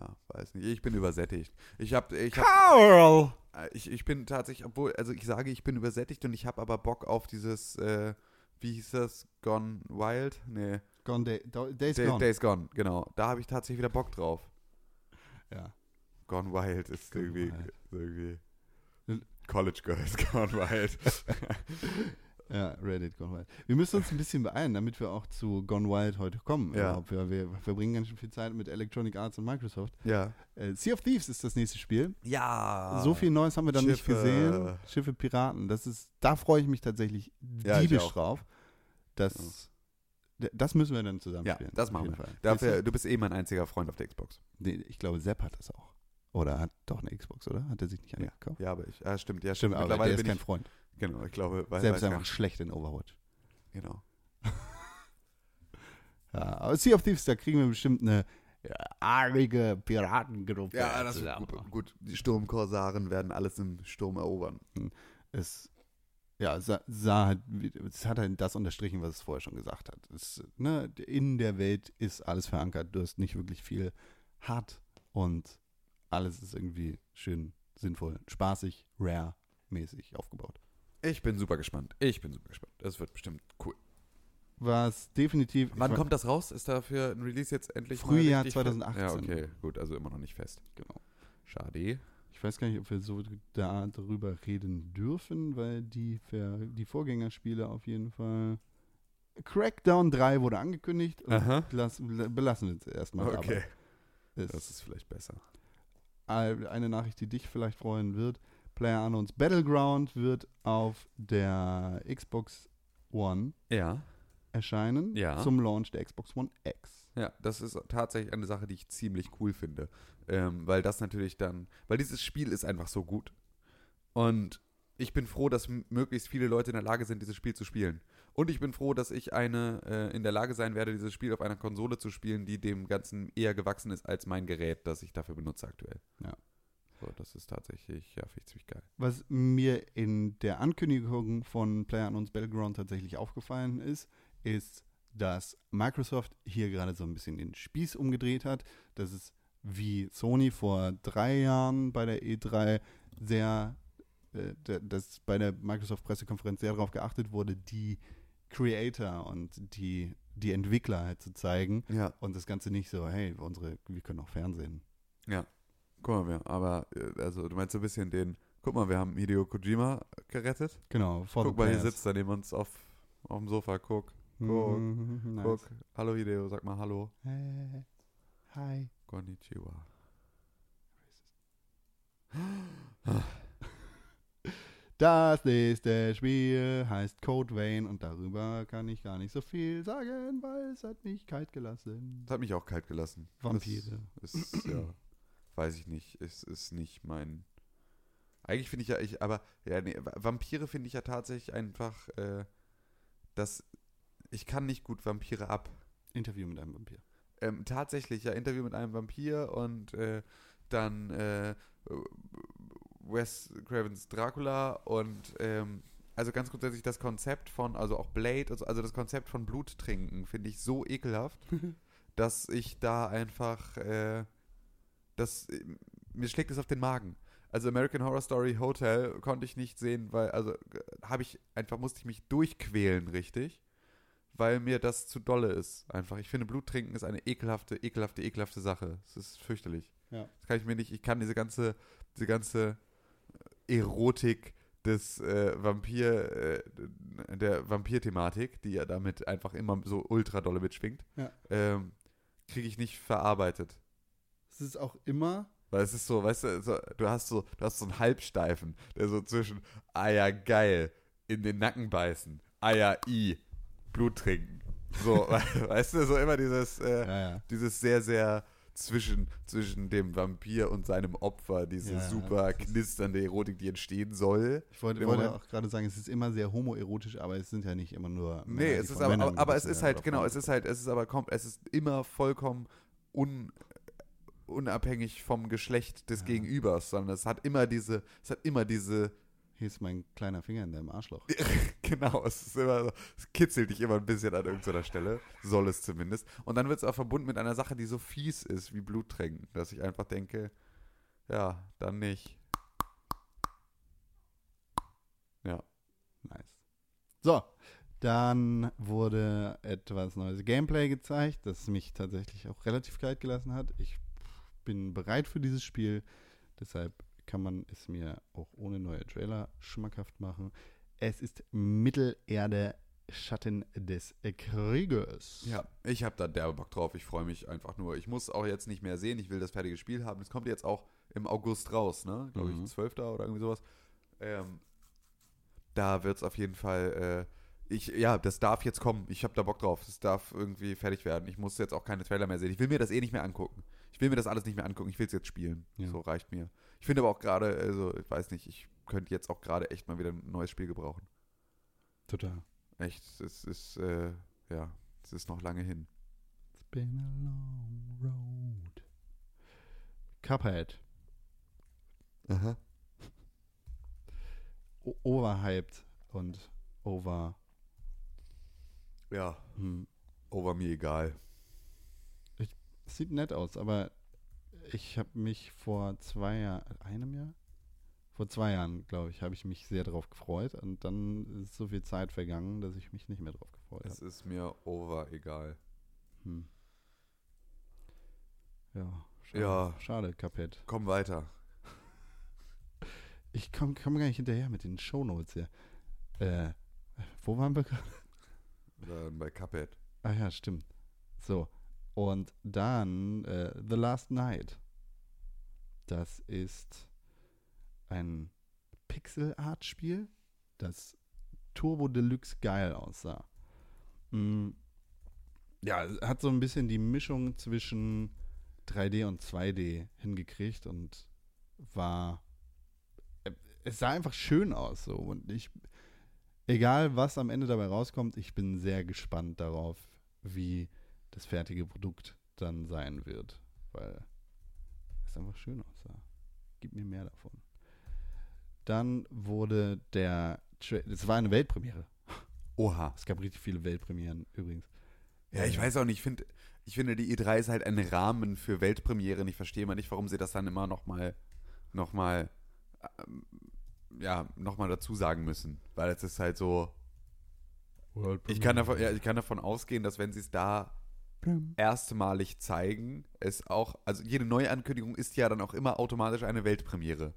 ja, weiß nicht. Ich bin übersättigt. Ich hab, ich hab, Carl! Äh, Ich, ich bin tatsächlich, obwohl, also ich sage, ich bin übersättigt und ich habe aber Bock auf dieses, äh, wie hieß das? Gone Wild? Nee. Gone Day, Days Day, Gone. Days Gone, genau. Da habe ich tatsächlich wieder Bock drauf. Ja. Gone Wild ist Gone irgendwie, Wild. irgendwie. College Girls Gone Wild. Ja, Reddit Gone Wild. Wir müssen uns ein bisschen beeilen, damit wir auch zu Gone Wild heute kommen. Ja. Wir, wir verbringen ganz schön viel Zeit mit Electronic Arts und Microsoft. ja. Äh, sea of Thieves ist das nächste Spiel. Ja. So viel Neues haben wir dann nicht Schiffe. gesehen. Schiffe, Piraten. Das ist, da freue ich mich tatsächlich Ja, diebisch drauf. Das, das müssen wir dann zusammen Ja, spielen. das auf machen wir. Fall. Dafür, du bist eh mein einziger Freund auf der Xbox. Nee, ich glaube, Sepp hat das auch. Oder hat doch eine Xbox, oder? Hat er sich nicht eine Ja. gekauft? Ja, aber ich, ah, stimmt, ja, Stimmt, stimmt. aber Mittlerweile der ist kein ich, Freund. genau, ich glaube, weil, Sepp ist einfach schlecht in Overwatch. genau. Ja, aber Sea of Thieves, da kriegen wir bestimmt eine ja, arige Piratengruppe. Ja, das zusammen. wird gut. gut. Die Sturmkorsaren werden alles im Sturm erobern. Es, ja, sah, sah halt, es hat halt das unterstrichen, was es vorher schon gesagt hat. Es, ne, in der Welt ist alles verankert. Du hast nicht wirklich viel hart und alles ist irgendwie schön, sinnvoll, spaßig, rare-mäßig aufgebaut. Ich bin super gespannt. Ich bin super gespannt. Das wird bestimmt cool. Was definitiv. Wann kommt das raus? Ist dafür ein Release jetzt endlich Frühjahr mal richtig fest? 2018. Ja, okay, gut, also immer noch nicht fest. Genau. Schade. Ich weiß gar nicht, ob wir so da darüber reden dürfen, weil die, Ver die Vorgängerspiele auf jeden Fall. Crackdown 3 wurde angekündigt. und Aha. Lass, belassen wir es erstmal Okay, dabei. das ist vielleicht besser. Eine Nachricht, die dich vielleicht freuen wird. Player Unknowns Battleground wird auf der Xbox One Ja. Erscheinen Ja. zum Launch der Xbox One X. Ja, das ist tatsächlich eine Sache, die ich ziemlich cool finde. Ähm, weil das natürlich dann, weil dieses Spiel ist einfach so gut. Und ich bin froh, dass möglichst viele Leute in der Lage sind, dieses Spiel zu spielen. Und ich bin froh, dass ich eine äh, in der Lage sein werde, dieses Spiel auf einer Konsole zu spielen, die dem Ganzen eher gewachsen ist als mein Gerät, das ich dafür benutze aktuell. Ja. So, das ist tatsächlich, ja, finde ich ziemlich geil. Was mir in der Ankündigung von PlayerUnknown's Battleground tatsächlich aufgefallen ist, ist, dass Microsoft hier gerade so ein bisschen den Spieß umgedreht hat. Das ist wie Sony vor drei Jahren bei der E3 sehr, äh, dass bei der Microsoft-Pressekonferenz sehr darauf geachtet wurde, die Creator und die, die Entwickler halt zu zeigen Ja. und das Ganze nicht so, hey, unsere, wir können auch Fernsehen. Ja. Guck mal, wir, aber, äh, also du meinst so ein bisschen den, guck mal, wir haben Hideo Kojima gerettet. Genau, for Guck mal, hier sitzt er neben uns auf auf dem Sofa, guck, guck, Mhm, nice. guck. Hallo Hideo, sag mal Hallo. Hey. Hi. Konnichiwa. Das nächste Spiel heißt Code Vein und darüber kann ich gar nicht so viel sagen, weil es hat mich kalt gelassen. Das hat mich auch kalt gelassen. Vampire. Das ist, ja, weiß ich nicht. Es ist nicht mein. Eigentlich finde ich ja, ich, aber, ja, nee, Va- Vampire finde ich ja tatsächlich einfach, äh, dass ich kann nicht gut Vampire ab. Interview mit einem Vampir. Ähm, tatsächlich, ja, Interview mit einem Vampir und äh, dann äh, Wes Cravens Dracula und ähm, also ganz grundsätzlich das Konzept von, also auch Blade, also, also das Konzept von Blut trinken finde ich so ekelhaft, dass ich da einfach, äh, das, mir schlägt es auf den Magen. Also American Horror Story Hotel konnte ich nicht sehen, weil, also habe ich einfach, musste ich mich durchquälen, richtig weil mir das zu dolle ist. Einfach. Ich finde, Blut trinken ist eine ekelhafte, ekelhafte, ekelhafte Sache. Es ist fürchterlich. Ja. Das kann ich mir nicht, ich kann diese ganze, diese ganze Erotik des äh, Vampir, äh, der Vampir-Thematik, die ja damit einfach immer so ultra dolle mitschwingt, Ja. ähm, kriege ich nicht verarbeitet. Es ist auch immer, Weil es ist so, weißt du, so, du hast so, du hast so einen Halbsteifen, der so zwischen, ja, geil, in den Nacken beißen, ja, i, Blut trinken. So, we- weißt du, so immer dieses, äh, ja, ja. dieses sehr, sehr zwischen, zwischen dem Vampir und seinem Opfer, diese Ja, super knisternde Erotik, die entstehen soll. Ich wollte, wollte auch gerade sagen, es ist immer sehr homoerotisch, aber es sind ja nicht immer nur. Männer, Nee, es ist aber, aber, aber es ist halt, genau, es ist halt, es ist aber, es ist immer vollkommen un, unabhängig vom Geschlecht des. Gegenübers, sondern es hat immer diese, es hat immer diese, Hier ist mein kleiner Finger in deinem Arschloch. genau, es ist immer so, es kitzelt dich immer ein bisschen an irgendeiner Stelle, soll es zumindest. Und dann wird es auch verbunden mit einer Sache, die so fies ist wie Bluttränken, dass ich einfach denke, ja, dann nicht. Ja. Nice. So, dann wurde etwas neues Gameplay gezeigt, das mich tatsächlich auch relativ kalt gelassen hat. Ich bin bereit für dieses Spiel, deshalb kann man es mir auch ohne neue Trailer schmackhaft machen. Es ist Mittelerde Schatten des Krieges. Ja, ich habe da derbe Bock drauf. Ich freue mich einfach nur. Ich muss auch jetzt nicht mehr sehen. Ich will das fertige Spiel haben. Es kommt jetzt auch im August raus, ne? Glaube Mhm. ich, 12. oder irgendwie sowas. Ähm, da wird es auf jeden Fall. Äh, ich, ja, das darf jetzt kommen. Ich habe da Bock drauf. Es darf irgendwie fertig werden. Ich muss jetzt auch keine Trailer mehr sehen. Ich will mir das eh nicht mehr angucken. Ich will mir das alles nicht mehr angucken. Ich will es jetzt spielen. Ja. So reicht mir. Ich finde aber auch gerade, also ich weiß nicht, ich könnte jetzt auch gerade echt mal wieder ein neues Spiel gebrauchen. Total. Echt, es ist, äh, ja, es ist noch lange hin. It's been a long road. Cuphead. Aha. O overhyped und over. Ja, Hm. over mir egal. Sieht nett aus, aber ich habe mich vor zwei Jahren, einem Jahr? Vor zwei Jahren, glaube ich, habe ich mich sehr drauf gefreut und dann ist so viel Zeit vergangen, dass ich mich nicht mehr drauf gefreut Es habe. ist mir over egal. Hm. Ja, schade. Ja. Schade, Cuphead. Komm weiter. Ich komme komm gar nicht hinterher mit den Shownotes hier. Äh, wo waren wir gerade? Dann bei Cuphead. Ah ja, stimmt. So. Und dann äh, The Last Night. Das ist ein Pixel-Art-Spiel, das Turbo Deluxe geil aussah. Mm, ja, hat so ein bisschen die Mischung zwischen 3D und 2D hingekriegt und war. äh, Es sah einfach schön aus so. Und ich, egal was am Ende dabei rauskommt, ich bin sehr gespannt darauf, wie das fertige Produkt dann sein wird. Weil es einfach schön aussah. Gib mir mehr davon. Dann wurde der. Es war eine Weltpremiere. Oha. Es gab richtig viele Weltpremieren übrigens. Ja, ich weiß auch nicht. Ich, find, ich finde, die E3 ist halt ein Rahmen für Weltpremieren. Ich verstehe mal nicht, warum sie das dann immer nochmal noch mal, ähm, ja, noch mal dazu sagen müssen. Weil es ist halt so. Ich kann, davon, ja, ich kann davon ausgehen, dass wenn sie es da erstmalig zeigen, es auch, also jede neue Ankündigung ist ja dann auch immer automatisch eine Weltpremiere.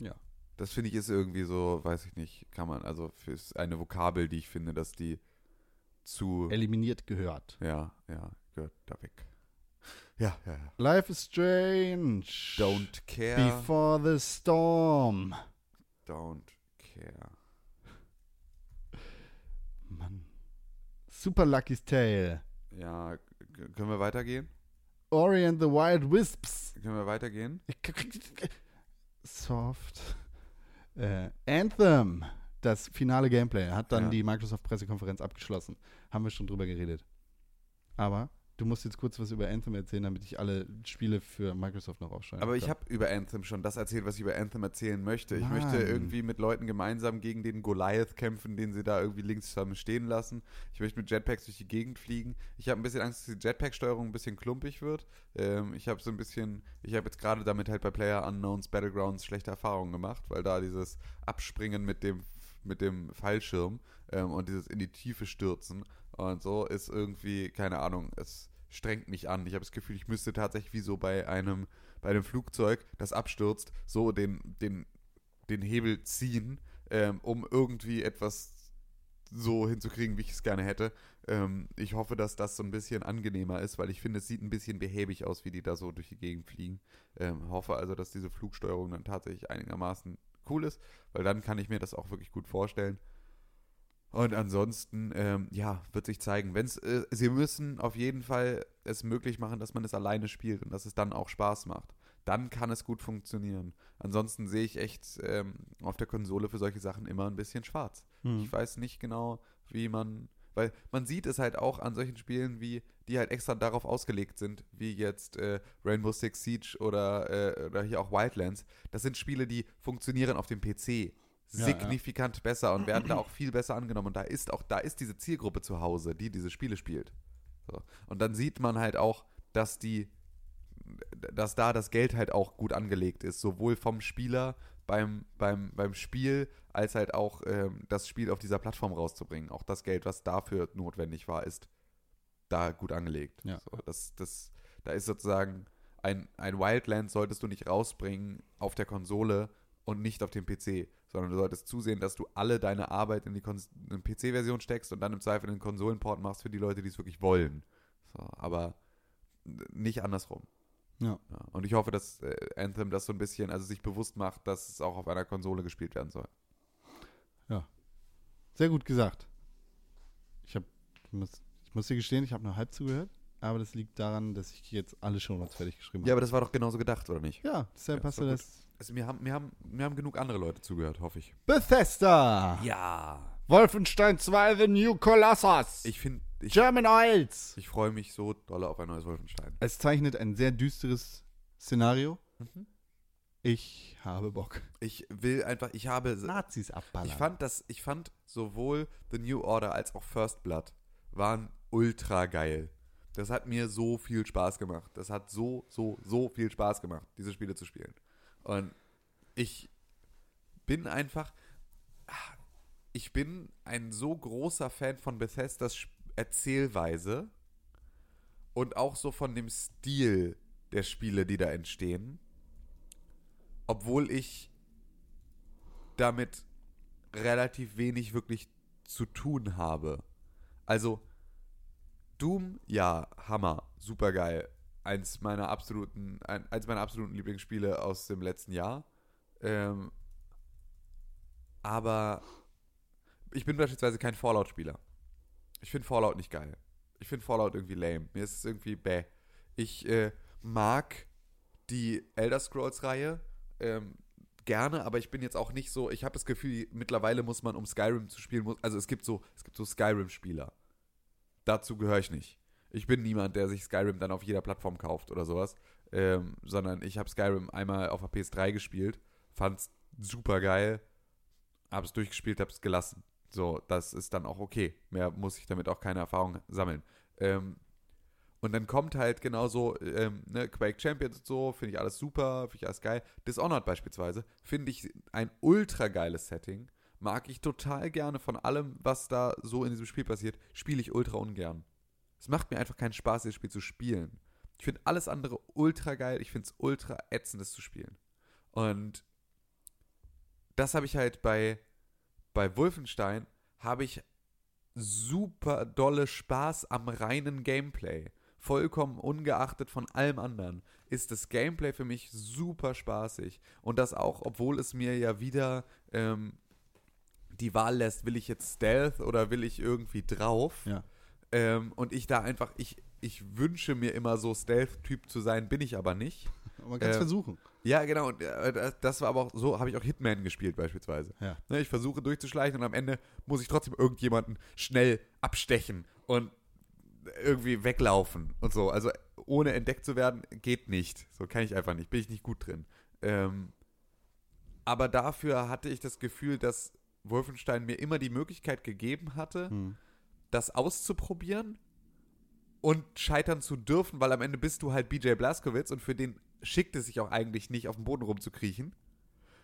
Ja. Das finde ich ist irgendwie so, weiß ich nicht, kann man, also für ist eine Vokabel, die ich finde, dass die zu, Eliminiert gehört. ja, ja, gehört da weg. Ja, ja, ja. Life is strange. Don't care. Before the storm. Don't care. Mann. Super Lucky's Tale. Ja, können wir weitergehen? Ori and the Wild Wisps. Können wir weitergehen? Soft. Äh, Anthem. Das finale Gameplay hat dann Ja. die Microsoft-Pressekonferenz abgeschlossen. Haben wir schon drüber geredet. Aber du musst jetzt kurz was über Anthem erzählen, damit ich alle Spiele für Microsoft noch aufschreibe. Aber ich habe über Anthem schon das erzählt, was ich über Anthem erzählen möchte. Ich Mann. möchte irgendwie mit Leuten gemeinsam gegen den Goliath kämpfen, den sie da irgendwie links haben stehen lassen. Ich möchte mit Jetpacks durch die Gegend fliegen. Ich habe ein bisschen Angst, dass die Jetpack-Steuerung ein bisschen klumpig wird. Ähm, ich habe so ein bisschen, ich habe jetzt gerade damit halt bei Player Unknowns Battlegrounds schlechte Erfahrungen gemacht, weil da dieses Abspringen mit dem mit dem Fallschirm ähm, und dieses in die Tiefe stürzen und so ist irgendwie, keine Ahnung, es strengt mich an. Ich habe das Gefühl, ich müsste tatsächlich wie so bei einem, bei einem Flugzeug, das abstürzt, so den, den, den Hebel ziehen, ähm, um irgendwie etwas so hinzukriegen, wie ich es gerne hätte. Ähm, ich hoffe, dass das so ein bisschen angenehmer ist, weil ich finde, es sieht ein bisschen behäbig aus, wie die da so durch die Gegend fliegen. Ähm, hoffe also, dass diese Flugsteuerung dann tatsächlich einigermaßen cool ist, weil dann kann ich mir das auch wirklich gut vorstellen. Und ansonsten, ähm, ja, wird sich zeigen. Wenn's, äh, sie müssen auf jeden Fall es möglich machen, dass man es alleine spielt und dass es dann auch Spaß macht. Dann kann es gut funktionieren. Ansonsten sehe ich echt ähm, auf der Konsole für solche Sachen immer ein bisschen schwarz. Hm. Ich weiß nicht genau, wie man, weil man sieht es halt auch an solchen Spielen, wie die halt extra darauf ausgelegt sind, wie jetzt äh, Rainbow Six Siege oder, äh, oder hier auch Wildlands. Das sind Spiele, die funktionieren auf dem PC Ja, signifikant besser und werden da auch viel besser angenommen. Und da ist auch, da ist diese Zielgruppe zu Hause, die diese Spiele spielt. So. Und dann sieht man halt auch, dass die, dass da das Geld halt auch gut angelegt ist, sowohl vom Spieler beim, beim, beim Spiel, als halt auch ähm, das Spiel auf dieser Plattform rauszubringen. Auch das Geld, was dafür notwendig war, ist da gut angelegt. Ja. So, das, das, da ist sozusagen ein, ein Wildland solltest du nicht rausbringen auf der Konsole und nicht auf dem PC, sondern du solltest zusehen, dass du alle deine Arbeit in die PC-Version steckst und dann im Zweifel einen Konsolenport machst für die Leute, die es wirklich wollen. So, aber nicht andersrum. Ja. Ja, und ich hoffe, dass äh, Anthem das so ein bisschen, also sich bewusst macht, dass es auch auf einer Konsole gespielt werden soll. Sehr gut gesagt. Ich, hab, ich, muss, ich muss dir gestehen, ich habe nur halb zugehört, aber das liegt daran, dass ich jetzt alle Shownotes fertig geschrieben habe. Ja, aber das war doch genauso gedacht, oder nicht? Ja, deshalb Ja, hast du das. Also mir haben, mir, haben, mir haben genug andere Leute zugehört, hoffe ich. Bethesda! Ja. Wolfenstein 2 The New Colossus! Ich finde, German Oils! ich freue mich so doll auf ein neues Wolfenstein. Es zeichnet ein sehr düsteres Szenario. Mhm. Ich habe Bock. Ich will einfach, ich habe, Nazis abballern. ich fand das, ich fand sowohl The New Order als auch First Blood waren ultra geil. Das hat mir so viel Spaß gemacht. Das hat so, so, so viel Spaß gemacht, diese Spiele zu spielen. Und ich bin einfach, ich bin ein so großer Fan von Bethesdas Erzählweise und auch so von dem Stil der Spiele, die da entstehen. Obwohl ich damit relativ wenig wirklich zu tun habe. Also Doom, ja, Hammer, super geil. Eins meiner absoluten, ein, eins meiner absoluten Lieblingsspiele aus dem letzten Jahr. Ähm, aber ich bin beispielsweise kein Fallout-Spieler. Ich finde Fallout nicht geil. Ich finde Fallout irgendwie lame. Mir ist es irgendwie bäh. Ich äh, mag die Elder Scrolls-Reihe ähm, gerne, aber ich bin jetzt auch nicht so. Ich habe das Gefühl, mittlerweile muss man, um Skyrim zu spielen, muss, also es gibt so, es gibt so Skyrim-Spieler. Dazu gehöre ich nicht. Ich bin niemand, der sich Skyrim dann auf jeder Plattform kauft oder sowas, ähm, sondern ich habe Skyrim einmal auf der PS3 gespielt, fand's super geil, habe es durchgespielt, habe es gelassen. So, das ist dann auch okay. Mehr muss ich damit auch keine Erfahrung sammeln. Ähm, und dann kommt halt genauso ähm, ne, Quake Champions und so, finde ich alles super, finde ich alles geil. Dishonored beispielsweise, finde ich ein ultra geiles Setting. Mag ich total gerne von allem, was da so in diesem Spiel passiert, spiele ich ultra ungern. Es macht mir einfach keinen Spaß, dieses Spiel zu spielen. Ich finde alles andere ultra geil, ich finde es ultra ätzend, das zu spielen. Und das habe ich halt bei, bei Wolfenstein, habe ich super dolle Spaß am reinen Gameplay. Vollkommen ungeachtet von allem anderen ist das Gameplay für mich super spaßig. Und das auch, obwohl es mir ja wieder ähm, die Wahl lässt, will ich jetzt Stealth oder will ich irgendwie drauf. Ja. Ähm, und ich da einfach, ich, ich wünsche mir immer so Stealth-Typ zu sein, bin ich aber nicht. Man kann es Äh, versuchen. Ja, genau. Und äh, das- das war aber auch so, habe ich auch Hitman gespielt beispielsweise. Ja. Ne, ich versuche durchzuschleichen und am Ende muss ich trotzdem irgendjemanden schnell abstechen und irgendwie weglaufen und so. Also ohne entdeckt zu werden, geht nicht. So kann ich einfach nicht. Bin ich nicht gut drin. Ähm, aber dafür hatte ich das Gefühl, dass Wolfenstein mir immer die Möglichkeit gegeben hatte, Hm. Das auszuprobieren und scheitern zu dürfen, weil am Ende bist du halt BJ Blazkowicz und für den schickt es sich auch eigentlich nicht, auf dem Boden rumzukriechen,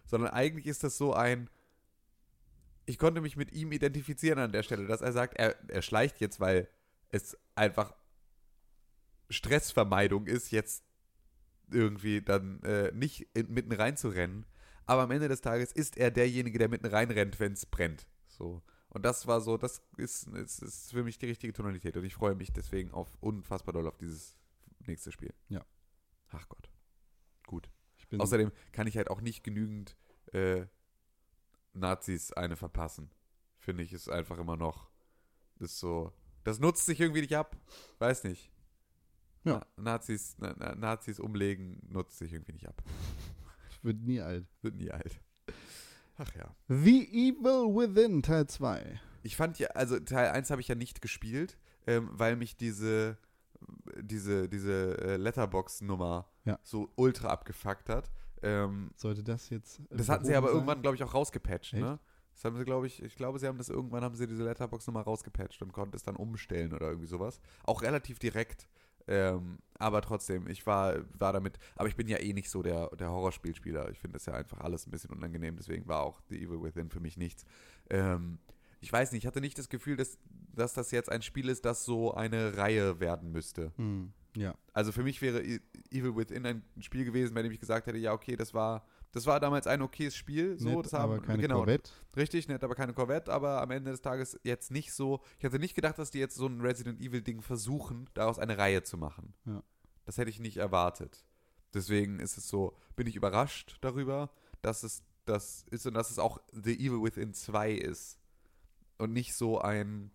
sondern eigentlich ist das so ein, ich konnte mich mit ihm identifizieren an der Stelle, dass er sagt, er, er schleicht jetzt, weil es einfach Stressvermeidung ist, jetzt irgendwie dann äh, nicht in, mitten rein zu rennen. Aber am Ende des Tages ist er derjenige, der mitten reinrennt, wenn es brennt. So. Und das war so, das ist, ist, ist für mich die richtige Tonalität. Und ich freue mich deswegen auf unfassbar doll auf dieses nächste Spiel. Ja. Ach Gott. Gut. Außerdem kann ich halt auch nicht genügend äh, Nazis eine verpassen. Finde ich, ist einfach immer noch, ist so, das nutzt sich irgendwie nicht ab. Weiß nicht. Ja. Na, Nazis, na, na, Nazis umlegen nutzt sich irgendwie nicht ab. wird nie alt. Wird nie alt. Ach ja. The Evil Within Teil 2. Ich fand ja, also Teil 1 habe ich ja nicht gespielt, ähm, weil mich diese, diese, diese äh, Letterbox-Nummer Ja. so ultra abgefuckt hat. Ähm, Sollte das jetzt. äh, Das hatten sie aber sein? irgendwann, glaube ich, auch rausgepatcht, Echt? ne? Das haben sie, glaube ich, ich glaube, sie haben das irgendwann, haben sie diese Letterbox-Nummer rausgepatcht und konnten es dann umstellen oder irgendwie sowas. Auch relativ direkt. Ähm, aber trotzdem, ich war, war damit, aber ich bin ja eh nicht so der, der Horrorspielspieler. Ich finde das ja einfach alles ein bisschen unangenehm, deswegen war auch The Evil Within für mich nichts. Ähm, ich weiß nicht, ich hatte nicht das Gefühl, dass, dass das jetzt ein Spiel ist, das so eine Reihe werden müsste. Hm, ja. Also für mich wäre E- Evil Within ein Spiel gewesen, bei dem ich gesagt hätte, ja, okay, das war, das war damals ein okayes Spiel. So, Nett, das haben, aber keine genau, Corvette. Richtig, nett, aber keine Corvette, aber am Ende des Tages jetzt nicht so. Ich hatte nicht gedacht, dass die jetzt so ein Resident Evil-Ding versuchen, daraus eine Reihe zu machen. Ja. Das hätte ich nicht erwartet. Deswegen ist es so, bin ich überrascht darüber, dass es das ist und dass es auch The Evil Within 2 ist. Und nicht so ein,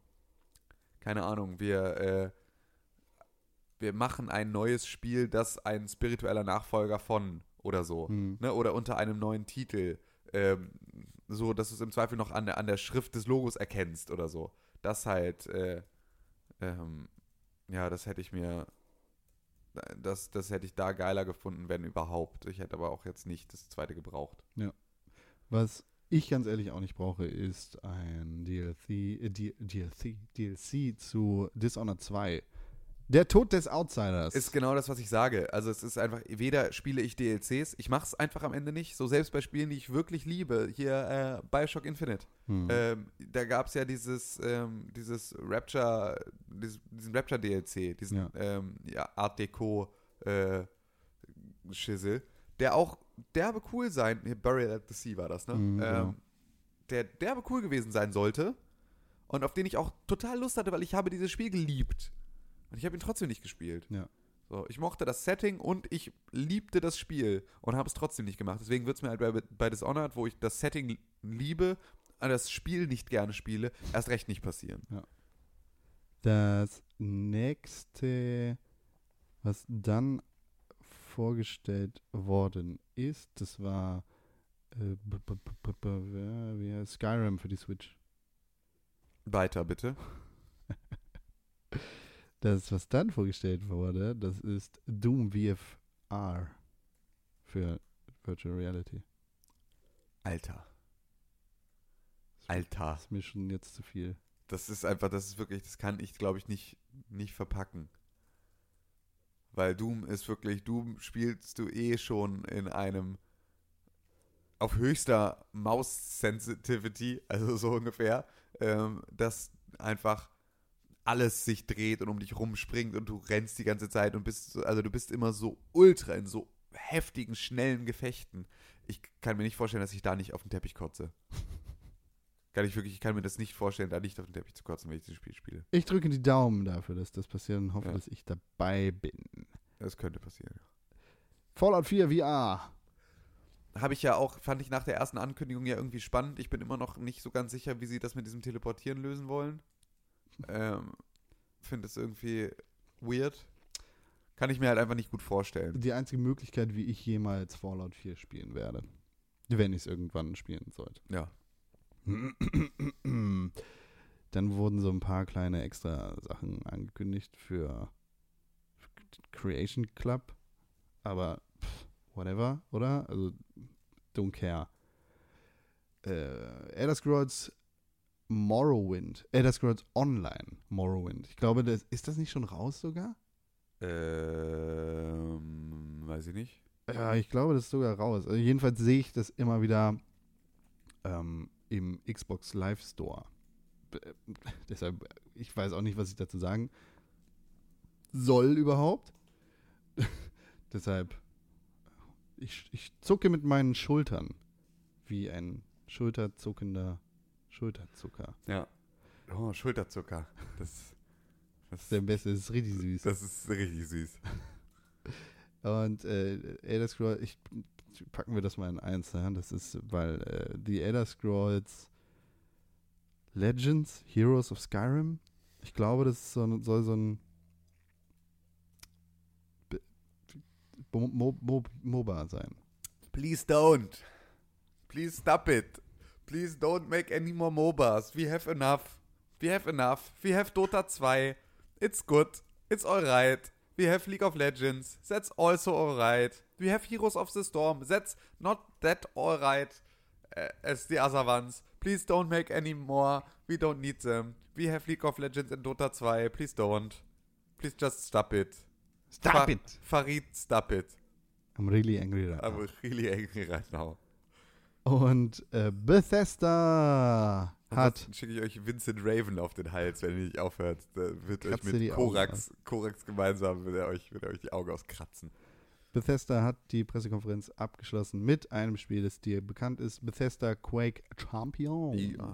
keine Ahnung, wir, äh, wir machen ein neues Spiel, das ein spiritueller Nachfolger von oder so Hm. ne, oder unter einem neuen Titel, ähm, so dass du es im Zweifel noch an der, an der Schrift des Logos erkennst oder so. Das halt, äh, ähm, ja, das hätte ich mir, das, das hätte ich da geiler gefunden, wenn überhaupt. Ich hätte aber auch jetzt nicht das zweite gebraucht. Was ich ganz ehrlich auch nicht brauche, ist ein DLC, äh, DLC, DLC zu Dishonored 2. Der Tod des Outsiders. Ist genau das, was ich sage. Also es ist einfach, weder spiele ich DLCs, ich mache es einfach am Ende nicht. So selbst bei Spielen, die ich wirklich liebe, hier äh, Bioshock Infinite. hm. Ähm, da gab es ja dieses, ähm, dieses Rapture, dieses, diesen Rapture-DLC, diesen Ja. ähm, ja, Art Deco äh, Schissel, der auch derbe cool sein, Burial at the Sea war das, ne? Mhm, genau. ähm, der derbe cool gewesen sein sollte und auf den ich auch total Lust hatte, weil ich habe dieses Spiel geliebt. Und ich habe ihn trotzdem nicht gespielt. Ja. So, ich mochte das Setting und ich liebte das Spiel und habe es trotzdem nicht gemacht. Deswegen wird es mir halt bei, bei Dishonored, wo ich das Setting liebe, aber das Spiel nicht gerne spiele, erst recht nicht passieren. Das nächste, was dann vorgestellt worden ist, das war äh, Skyrim für die Switch. Weiter, bitte. Das, was dann vorgestellt wurde, das ist Doom VFR für Virtual Reality. Alter. Das Alter. ist mir schon jetzt zu viel. Das ist einfach, das ist wirklich, das kann ich, glaube ich, nicht, nicht verpacken. Weil Doom ist wirklich, Doom spielst du eh schon in einem auf höchster Maus-Sensitivity, also so ungefähr, ähm, dass einfach alles sich dreht und um dich rumspringt und du rennst die ganze Zeit und bist, so- also du bist immer so ultra in so heftigen, schnellen Gefechten. ich kann mir nicht vorstellen, dass ich da nicht auf den Teppich kotze. Kann ich wirklich, ich kann mir das nicht vorstellen, da nicht auf den Teppich zu kotzen, wenn ich dieses Spiel spiele. Ich drücke die Daumen dafür, dass das passiert und hoffe, Ja. dass ich dabei bin. Das könnte passieren. Fallout 4 VR. Habe ich ja auch, fand ich nach der ersten Ankündigung ja irgendwie spannend. Ich bin immer noch nicht so ganz sicher, wie sie das mit diesem Teleportieren lösen wollen. Ähm, Finde es irgendwie weird. Kann ich mir halt einfach nicht gut vorstellen. Die einzige Möglichkeit, wie ich jemals Fallout 4 spielen werde. Wenn ich es irgendwann spielen sollte. Ja. Dann wurden so ein paar kleine extra Sachen angekündigt für Creation Club. Aber pff, whatever, oder? Also, don't care. Äh, Elder Scrolls Morrowind. Elder Scrolls Online Morrowind. Ich glaube, das, ist das nicht schon raus sogar? Ähm, weiß ich nicht. Ja, ich glaube, das ist sogar raus. Also jedenfalls sehe ich das immer wieder ähm, im Xbox Live Store. B deshalb, ich weiß auch nicht, was ich dazu sagen soll überhaupt. deshalb, ich, ich zucke mit meinen Schultern wie ein schulterzuckender Schulterzucker. Ja. Oh, Schulterzucker. Das, Das ist der beste, das ist richtig süß. das ist richtig süß. Und äh, Elder Scrolls, ich packen wir das mal in eins, ja? das ist, weil äh, die Elder Scrolls Legends, Heroes of Skyrim, ich glaube, das so, soll so ein B- Mo Mo Mo MOBA sein. Please don't. Please stop it. Please don't make any more MOBAs. We have enough. We have enough. We have Dota 2. It's good. It's alright. We have League of Legends. That's also alright. We have Heroes of the Storm. That's not that alright uh, as the other ones. Please don't make any more. We don't need them. We have League of Legends and Dota 2. Please don't. Please just stop it. Stop Fa- it! Farid, stop it. I'm really angry right now. I'm really angry right now. Und äh, Bethesda hat Ansonsten schicke ich euch Vincent Raven auf den Hals, wenn ihr nicht aufhört. Da wird euch mit Korax, Korax gemeinsam, wird er, euch, wird er euch die Augen auskratzen. Bethesda hat die Pressekonferenz abgeschlossen mit einem Spiel, das dir bekannt ist. Bethesda Quake Champions. Ja.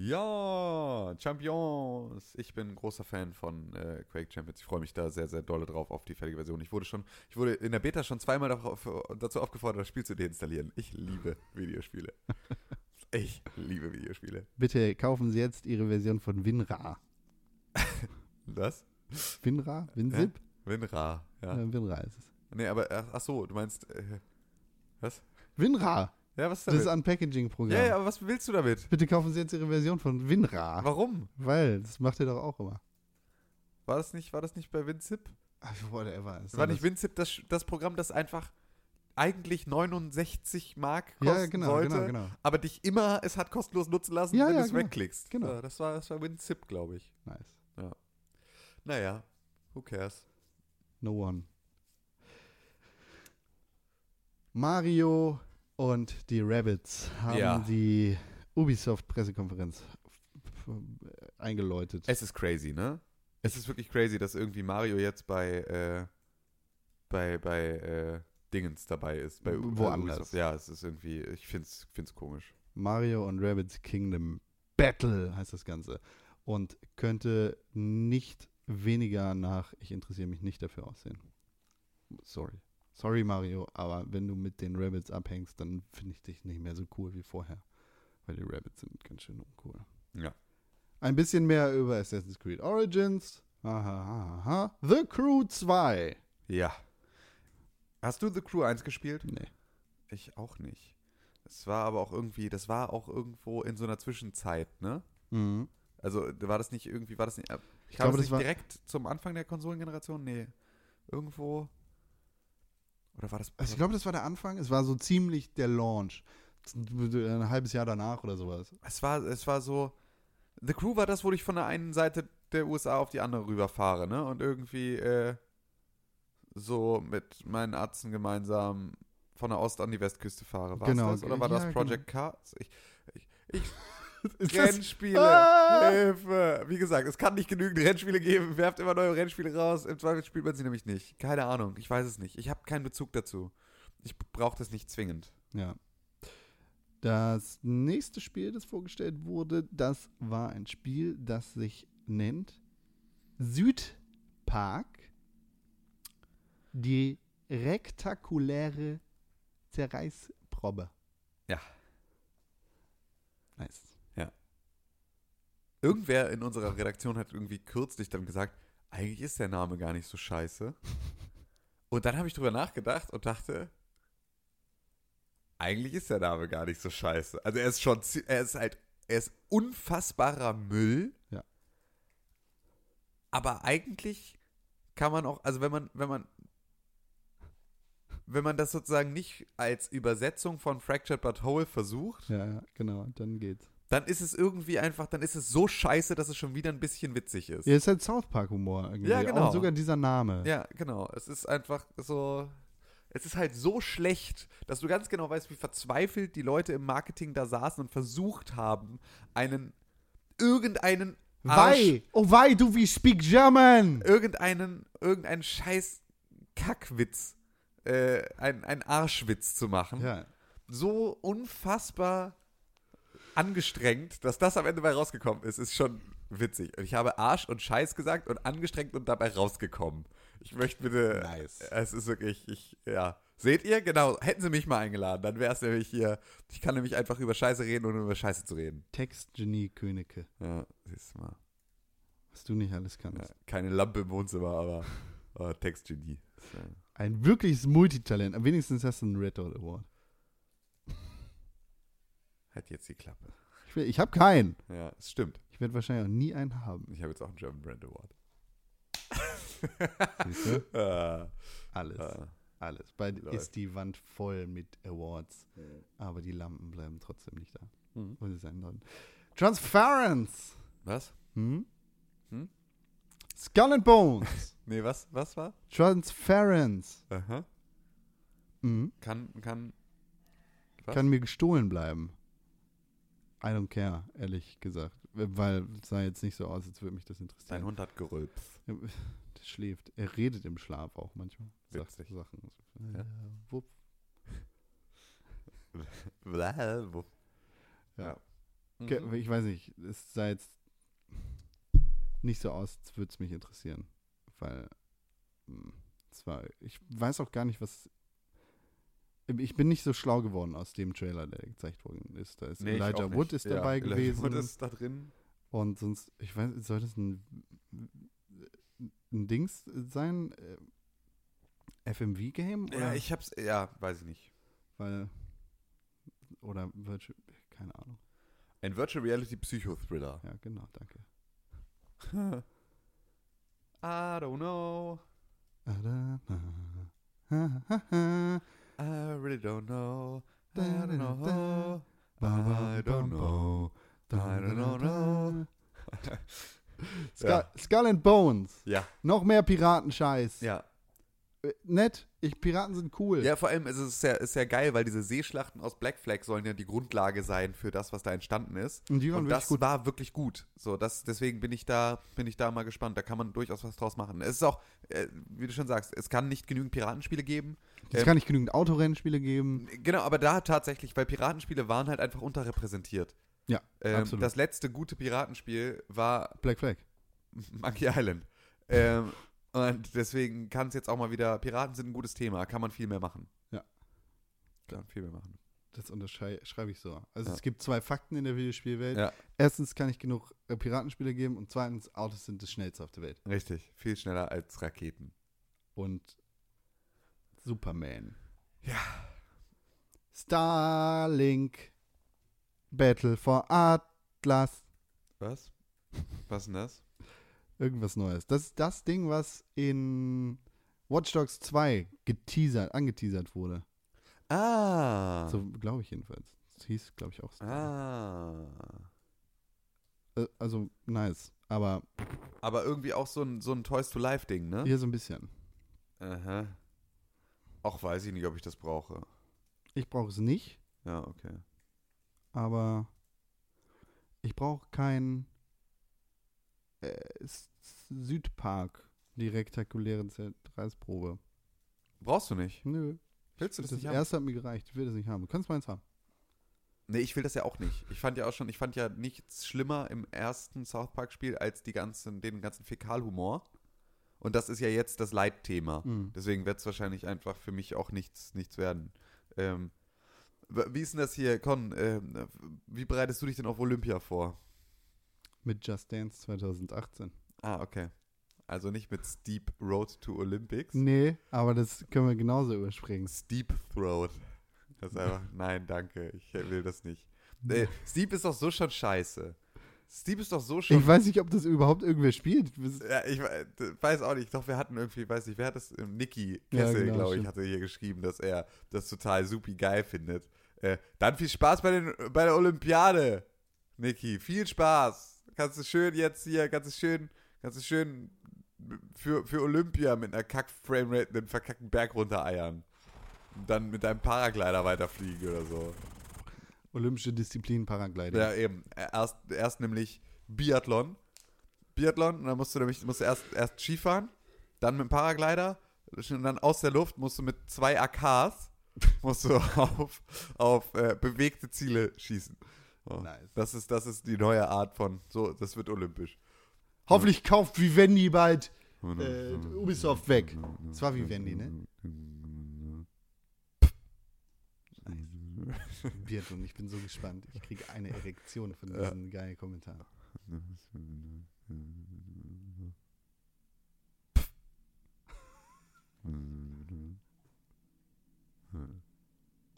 Ja, Champions. Ich bin ein großer Fan von äh, Quake Champions. Ich freue mich da sehr, sehr dolle drauf auf die fertige Version. Ich wurde schon, ich wurde in der Beta schon zweimal darauf, dazu aufgefordert, das Spiel zu deinstallieren. Ich liebe Videospiele. ich liebe Videospiele. Bitte kaufen Sie jetzt Ihre Version von WinRAR. Was? WinRAR? WinZip? WinRAR, ja. Ja. WinRAR ist es. Nee, aber ach, ach so, du meinst, äh, was? WinRAR! Ja, was ist Das ist damit? ein Packaging-Programm. Ja, ja, aber was willst du damit? Bitte kaufen Sie jetzt Ihre Version von WinRAR. Warum? Weil, das macht ihr doch auch immer. War das nicht, war das nicht bei WinZip? Ach, whatever. War nicht WinZip das, das Programm, das einfach eigentlich 69 Mark kosten Ja, genau, sollte, genau, genau. aber dich immer es hat kostenlos nutzen lassen, Ja, wenn ja, du es genau. wegklickst. Genau. Ja, das war, das war WinZip, glaube ich. Nice. Naja, who cares? No one. Mario und die Rabbits haben Ja. die Ubisoft-Pressekonferenz eingeläutet. Es ist crazy, ne? Es ist wirklich crazy, dass irgendwie Mario jetzt bei, äh, bei, bei, äh, Dingens dabei ist. Bei Woanders. Ubisoft. Ja, es ist irgendwie, ich find's, find's komisch. Mario und Rabbits Kingdom Battle heißt das Ganze. Und könnte nicht weniger nach, ich interessiere mich nicht dafür aussehen. Sorry. Sorry, Mario, aber wenn du mit den Rabbits abhängst, dann finde ich dich nicht mehr so cool wie vorher. Weil die Rabbits sind ganz schön uncool. Ja. Ein bisschen mehr über Assassin's Creed Origins. Aha, aha, aha. The Crew 2. Ja. Hast du The Crew 1 gespielt? Nee. Ich auch nicht. Es war aber auch irgendwie, das war auch irgendwo in so einer Zwischenzeit, ne? Mhm. Also war das nicht irgendwie, war das nicht, äh, Ich glaube, das das nicht war. direkt zum Anfang der Konsolengeneration? Nee. Irgendwo. Oder war das. Also ich glaube, das war der Anfang. Es war so ziemlich der Launch. Ein halbes Jahr danach oder sowas. es war, es war so. The Crew war das, wo ich von der einen Seite der USA auf die andere rüberfahre, ne? Und irgendwie äh, so mit meinen Arzten gemeinsam von der Ost an die Westküste fahre. War Genau, das? Oder war ja, das Project Cars? Ich, ich, ich Rennspiele. Ah! Hilfe. Wie gesagt, es kann nicht genügend Rennspiele geben. Werft immer neue Rennspiele raus. Im Zweifel spielt man sie nämlich nicht. Keine Ahnung. Ich weiß es nicht. Ich habe keinen Bezug dazu. ich brauche das nicht zwingend. Ja. Das nächste Spiel, das vorgestellt wurde, das war ein Spiel, das sich nennt Südpark. Die rektakuläre Zerreißprobe. Ja. Nice. Irgendwer in unserer Redaktion hat irgendwie kürzlich dann gesagt, eigentlich ist der Name gar nicht so scheiße. Und dann habe ich drüber nachgedacht und dachte, eigentlich ist der Name gar nicht so scheiße. Also er ist schon, er ist halt, er ist unfassbarer Müll. Ja. Aber eigentlich kann man auch, also wenn man, wenn man, wenn man das sozusagen nicht als Übersetzung von Fractured But Whole versucht, ja, genau, dann geht's. Dann ist es irgendwie einfach, dann ist es so scheiße, dass es schon wieder ein bisschen witzig ist. Ja, ist halt South Park Humor irgendwie. Ja, genau. Auch sogar dieser Name. Ja, genau. Es ist einfach so. Es ist halt so schlecht, dass du ganz genau weißt, wie verzweifelt die Leute im Marketing da saßen und versucht haben, einen irgendeinen Arsch, Why? Oh, why do we speak German? irgendeinen irgendeinen scheiß Kackwitz, äh, ein, ein Arschwitz zu machen. Ja. So unfassbar angestrengt, dass das am Ende bei rausgekommen ist, ist schon witzig. Und ich habe Arsch und Scheiß gesagt und angestrengt und dabei rausgekommen. Ich möchte bitte. Nice. Es ist wirklich, ich, ja. Seht ihr? Genau. Hätten sie mich mal eingeladen, dann wäre es nämlich hier. Ich kann nämlich einfach über Scheiße reden, ohne über Scheiße zu reden. Textgenie Königke. Ja, siehst du mal. Was du nicht alles kannst. Ja, keine Lampe im Wohnzimmer, aber, aber Textgenie. Ein wirkliches Multitalent. Wenigstens hast du einen Red Dot Award. Halt jetzt die Klappe. Ich, will- ich habe keinen. Ja, es stimmt. Ich werde wahrscheinlich auch nie einen haben. Ich habe jetzt auch einen German Brand Award. Siehst du? Ah, Alles. ah. Alles. Dir Läuft. ist die Wand voll mit Awards. Aber die Lampen bleiben trotzdem nicht da. Mhm. Wo sie sein sollten. Transference. Was? Hm? Hm? Skull and Bones. Nee, was, was war? Transference. Aha. Mhm. Kann, kann. Was? Kann mir gestohlen bleiben. I don't care, ehrlich gesagt. Weil es sah jetzt nicht so aus, als würde mich das Dein interessieren. Hund hat gerülpst. Der schläft. Er redet im Schlaf auch manchmal. Sagt Witzig. Sachen. Ja. Wupp. Wo? Ja. Mhm. Ich weiß nicht, es sah jetzt nicht so aus, als würde es mich interessieren. Weil mh, es war, ich weiß auch gar nicht, was. Ich bin nicht so schlau geworden aus dem Trailer, der gezeigt worden ist. Da ist Nee, ich Elijah Wood ist Ja, dabei Elijah gewesen. Wood ist da drin. Und sonst, ich weiß, soll das ein, ein Dings sein? Äh, FMV-Game? Ja, ich hab's, ja, weiß ich nicht. Weil, oder Virtual, keine Ahnung. Ein Virtual Reality Psychothriller. Ja, genau, danke. I don't know. I I really don't know. I don't know. I don't know. I don't know. Skull, Ja. Skull and Bones. Ja, Noch mehr Piratenscheiß. ja. Äh, Nett. Ich, Piraten sind cool. Ja, vor allem ist es sehr, ist sehr geil, weil diese Seeschlachten aus Black Flag sollen ja die Grundlage sein für das, was da entstanden ist. Und die waren Und das gut. war wirklich gut. So, das, deswegen bin ich da, bin ich da mal gespannt. Da kann man durchaus was draus machen. Es ist auch, äh, wie du schon sagst, es kann nicht genügend Piratenspiele geben. Es Ähm, kann nicht genügend Autorennspiele geben. Genau, aber da tatsächlich, weil Piratenspiele waren halt einfach unterrepräsentiert. Ja, Ähm, absolut. das letzte gute Piratenspiel war Black Flag. Monkey Island. Ähm, und deswegen kann es jetzt auch mal wieder, Piraten sind ein gutes Thema, kann man viel mehr machen. Ja. Kann viel mehr machen. Das unterschreibe ich so. Also Ja. es gibt zwei Fakten in der Videospielwelt. Ja. Erstens kann ich genug äh, Piratenspiele geben und zweitens, Autos sind das schnellste auf der Welt. Richtig, viel schneller als Raketen. Und Superman. Ja. Starlink. Battle for Atlas. Was? Was denn das? Irgendwas Neues. Das ist das Ding, was in Watch Dogs 2 geteasert, angeteasert wurde. Ah. So glaube ich jedenfalls. Das hieß, glaube ich, auch so. Ah. Äh, Also, nice. Aber Aber irgendwie auch so ein, so ein Toys to Life Ding, ne? hier so ein bisschen. Aha. Auch weiß ich nicht, ob ich das brauche. Ich brauche es nicht, Ja, okay. aber ich brauche kein äh, Südpark, die rektakuläre Z- Reisprobe. Brauchst du nicht. Nö. Willst du das, Das nicht haben? erste hat mir gereicht. Ich will das nicht haben. Du kannst meins haben. Nee, ich will das ja auch nicht. Ich fand ja auch schon, ich fand ja nichts schlimmer im ersten South Park-Spiel als die ganzen, den ganzen Fäkalhumor. Und das ist ja jetzt das Leitthema. Mhm. Deswegen wird es wahrscheinlich einfach für mich auch nichts, nichts werden. Ähm, wie ist denn das hier, Con? Ähm, wie bereitest du dich denn auf Olympia vor? Mit Just Dance 2018. Ah, okay. Also nicht mit Steep Road to Olympics. Nee, aber das können wir genauso überspringen. Steep Throat. Das ist einfach, nein, danke, ich will das nicht. Äh, Steep ist doch so schon scheiße. Steep ist doch so schon Ich weiß nicht, ob das überhaupt irgendwer spielt. Ja, ich weiß auch nicht. Doch, wir hatten irgendwie, weiß nicht, wer hat das? Ähm, Niki Ja, Kessel, genau, glaube ich, stimmt. hatte hier geschrieben, dass er das total supi geil findet. Äh, dann viel Spaß bei, den, bei der Olympiade, Niki. Viel Spaß. Kannst du schön jetzt hier, kannst du schön, kannst du schön für, für Olympia mit einer Kack-Framerate einen verkackten Berg runtereiern. Und dann mit deinem Paraglider weiterfliegen oder so. Olympische Disziplin Paragliding. Ja, eben. Erst, erst nämlich Biathlon. Biathlon, und dann musst du nämlich musst du erst, erst Skifahren, dann mit dem Paraglider und dann aus der Luft musst du mit zwei AKs musst du auf, auf äh, bewegte Ziele schießen. So. Nice. Das ist, das ist die neue Art von, so, das wird olympisch. Hoffentlich kauft Vivendi bald äh, Ubisoft weg. Das war Vivendi, ne? Biathlon, ich bin so gespannt. Ich kriege eine Erektion von Ja. diesen geilen Kommentaren.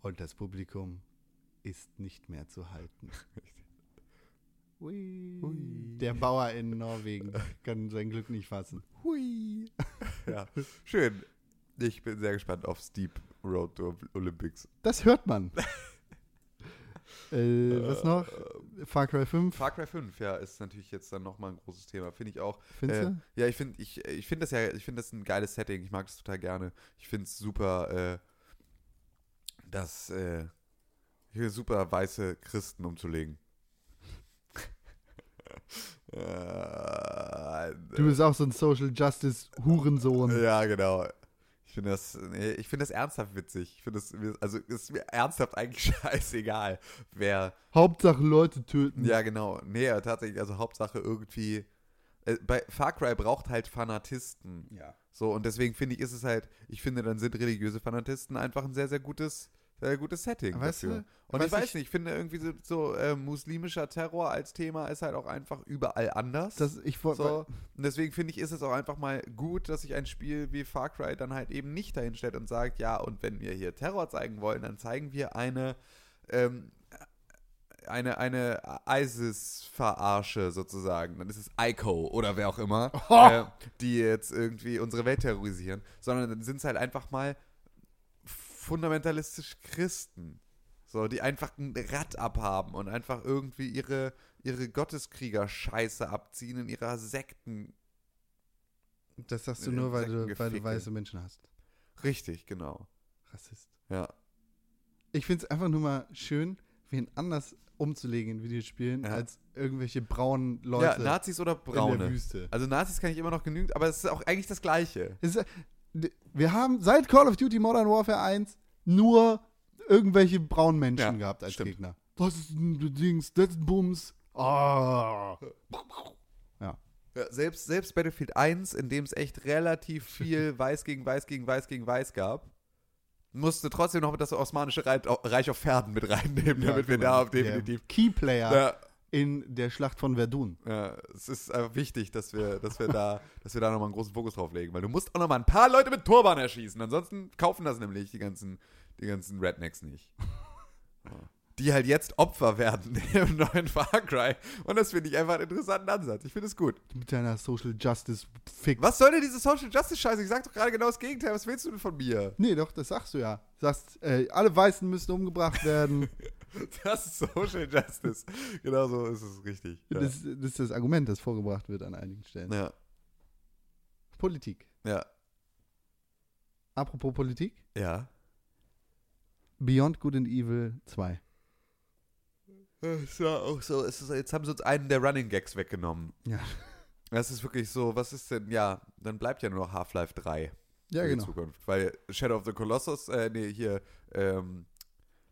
Und das Publikum ist nicht mehr zu halten. Hui. Der Bauer in Norwegen kann sein Glück nicht fassen. Hui. ja, schön. Ich bin sehr gespannt auf Steep Road to Olympics. Das hört man. äh, was noch? Far Cry 5. Far Cry 5, ja, ist natürlich jetzt dann nochmal ein großes Thema, finde ich auch. Findest Äh, du? ja, ich finde ich, ich find das ja, ich finde das ein geiles Setting. Ich mag das total gerne. Ich finde es super, äh, das, äh, hier super weiße Christen umzulegen. Du bist auch so ein Social Justice Hurensohn. ja, genau. Ich finde das, nee, ich finde das ernsthaft witzig. Ich finde das, also ist mir ernsthaft eigentlich scheißegal, wer Hauptsache Leute töten. Ja, genau. Nee, tatsächlich, also Hauptsache irgendwie. Äh, bei Far Cry braucht halt Fanatisten. Ja. So, und deswegen finde ich, ist es halt, ich finde, dann sind religiöse Fanatisten einfach ein sehr, sehr gutes, sehr gutes Setting Weißt dafür. du, und ich weiß ich- nicht, ich finde irgendwie so, so äh, muslimischer Terror als Thema ist halt auch einfach überall anders. Das, ich so, und deswegen finde ich, ist es auch einfach mal gut, dass sich ein Spiel wie Far Cry dann halt eben nicht dahin stellt und sagt, ja, und wenn wir hier Terror zeigen wollen, dann zeigen wir eine, ähm, eine, eine ISIS-Verarsche sozusagen. Dann ist es ICO oder wer auch immer, äh, die jetzt irgendwie unsere Welt terrorisieren. Sondern dann sind es halt einfach mal fundamentalistisch Christen. So, die einfach ein Rad abhaben und einfach irgendwie ihre, ihre Gotteskrieger-Scheiße abziehen in ihrer Sekten. Das sagst du nur, weil du, weil du weiße Menschen hast. Richtig, genau. Rassist. Ja. Ich finde es einfach nur mal schön, wen anders umzulegen in Videospielen, Ja. als irgendwelche braunen Leute ja, Nazis oder in der Braune. Wüste. Also Nazis kann ich immer noch genügend, aber es ist auch eigentlich das Gleiche. Es ist, wir haben seit Call of Duty Modern Warfare 1 nur irgendwelche braunen Menschen Ja, gehabt als stimmt. Gegner. Das ist ein Dings, das ist ein Bums. Ah. Ja. Ja, selbst, selbst Battlefield 1, in dem es echt relativ viel Weiß gegen Weiß gegen Weiß gegen Weiß gab, musste trotzdem noch das Osmanische Reich, auf Pferden mit reinnehmen, damit wir da auf definitiv. Der Keyplayer Ja, in der Schlacht von Verdun. ja, es ist einfach wichtig, dass wir, dass wir da, dass wir da nochmal einen großen Fokus drauf legen, weil du musst auch nochmal ein paar Leute mit Turban erschießen, ansonsten kaufen das nämlich die ganzen, die ganzen Rednecks nicht. Ja. Die halt jetzt Opfer werden im neuen Far Cry. Und das finde ich einfach einen interessanten Ansatz. Ich finde es gut. Mit deiner Social Justice Fick. Was soll denn diese Social Justice Scheiße? Ich sag doch gerade genau das Gegenteil. Was willst du denn von mir? Nee, doch, das sagst du ja. Du sagst, äh, alle Weißen müssen umgebracht werden. Das ist Social Justice. Genau so ist es richtig. Ja. das, das ist das Argument, das vorgebracht wird an einigen Stellen. ja. Politik. Ja. Apropos Politik. Ja. Beyond Good and Evil 2. Es war auch so. Ist, jetzt haben sie uns einen der Running Gags weggenommen. Ja. Das ist wirklich so, was ist denn, ja, dann bleibt ja nur noch Half-Life 3. Ja, für genau. Zukunft. Weil Shadow of the Colossus, äh, nee, hier, ähm,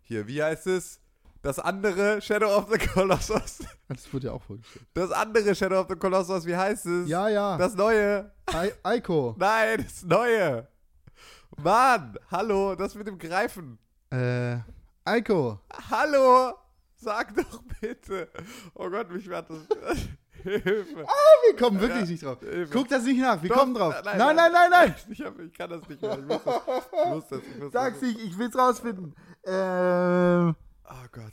hier, wie heißt es? Das andere Shadow of the Colossus. Das wurde ja auch vorgestellt. Das andere Shadow of the Colossus, wie heißt es? Ja, ja. Das neue. I Ico. Nein, das neue. Mann, hallo, das mit dem Greifen. Äh, Ico. Hallo, sag doch bitte. Oh Gott, mich wird das. Hilfe. Wir kommen wirklich Ja, nicht drauf. Hilfe. Guck das nicht nach. Wir Doch, kommen drauf. nein, Nein, nein. nein, nein. Ich, hab, ich kann das nicht mehr. Ich muss das. Ich muss das, ich muss Sag's nicht. Ich will's rausfinden. Ähm, Oh Gott.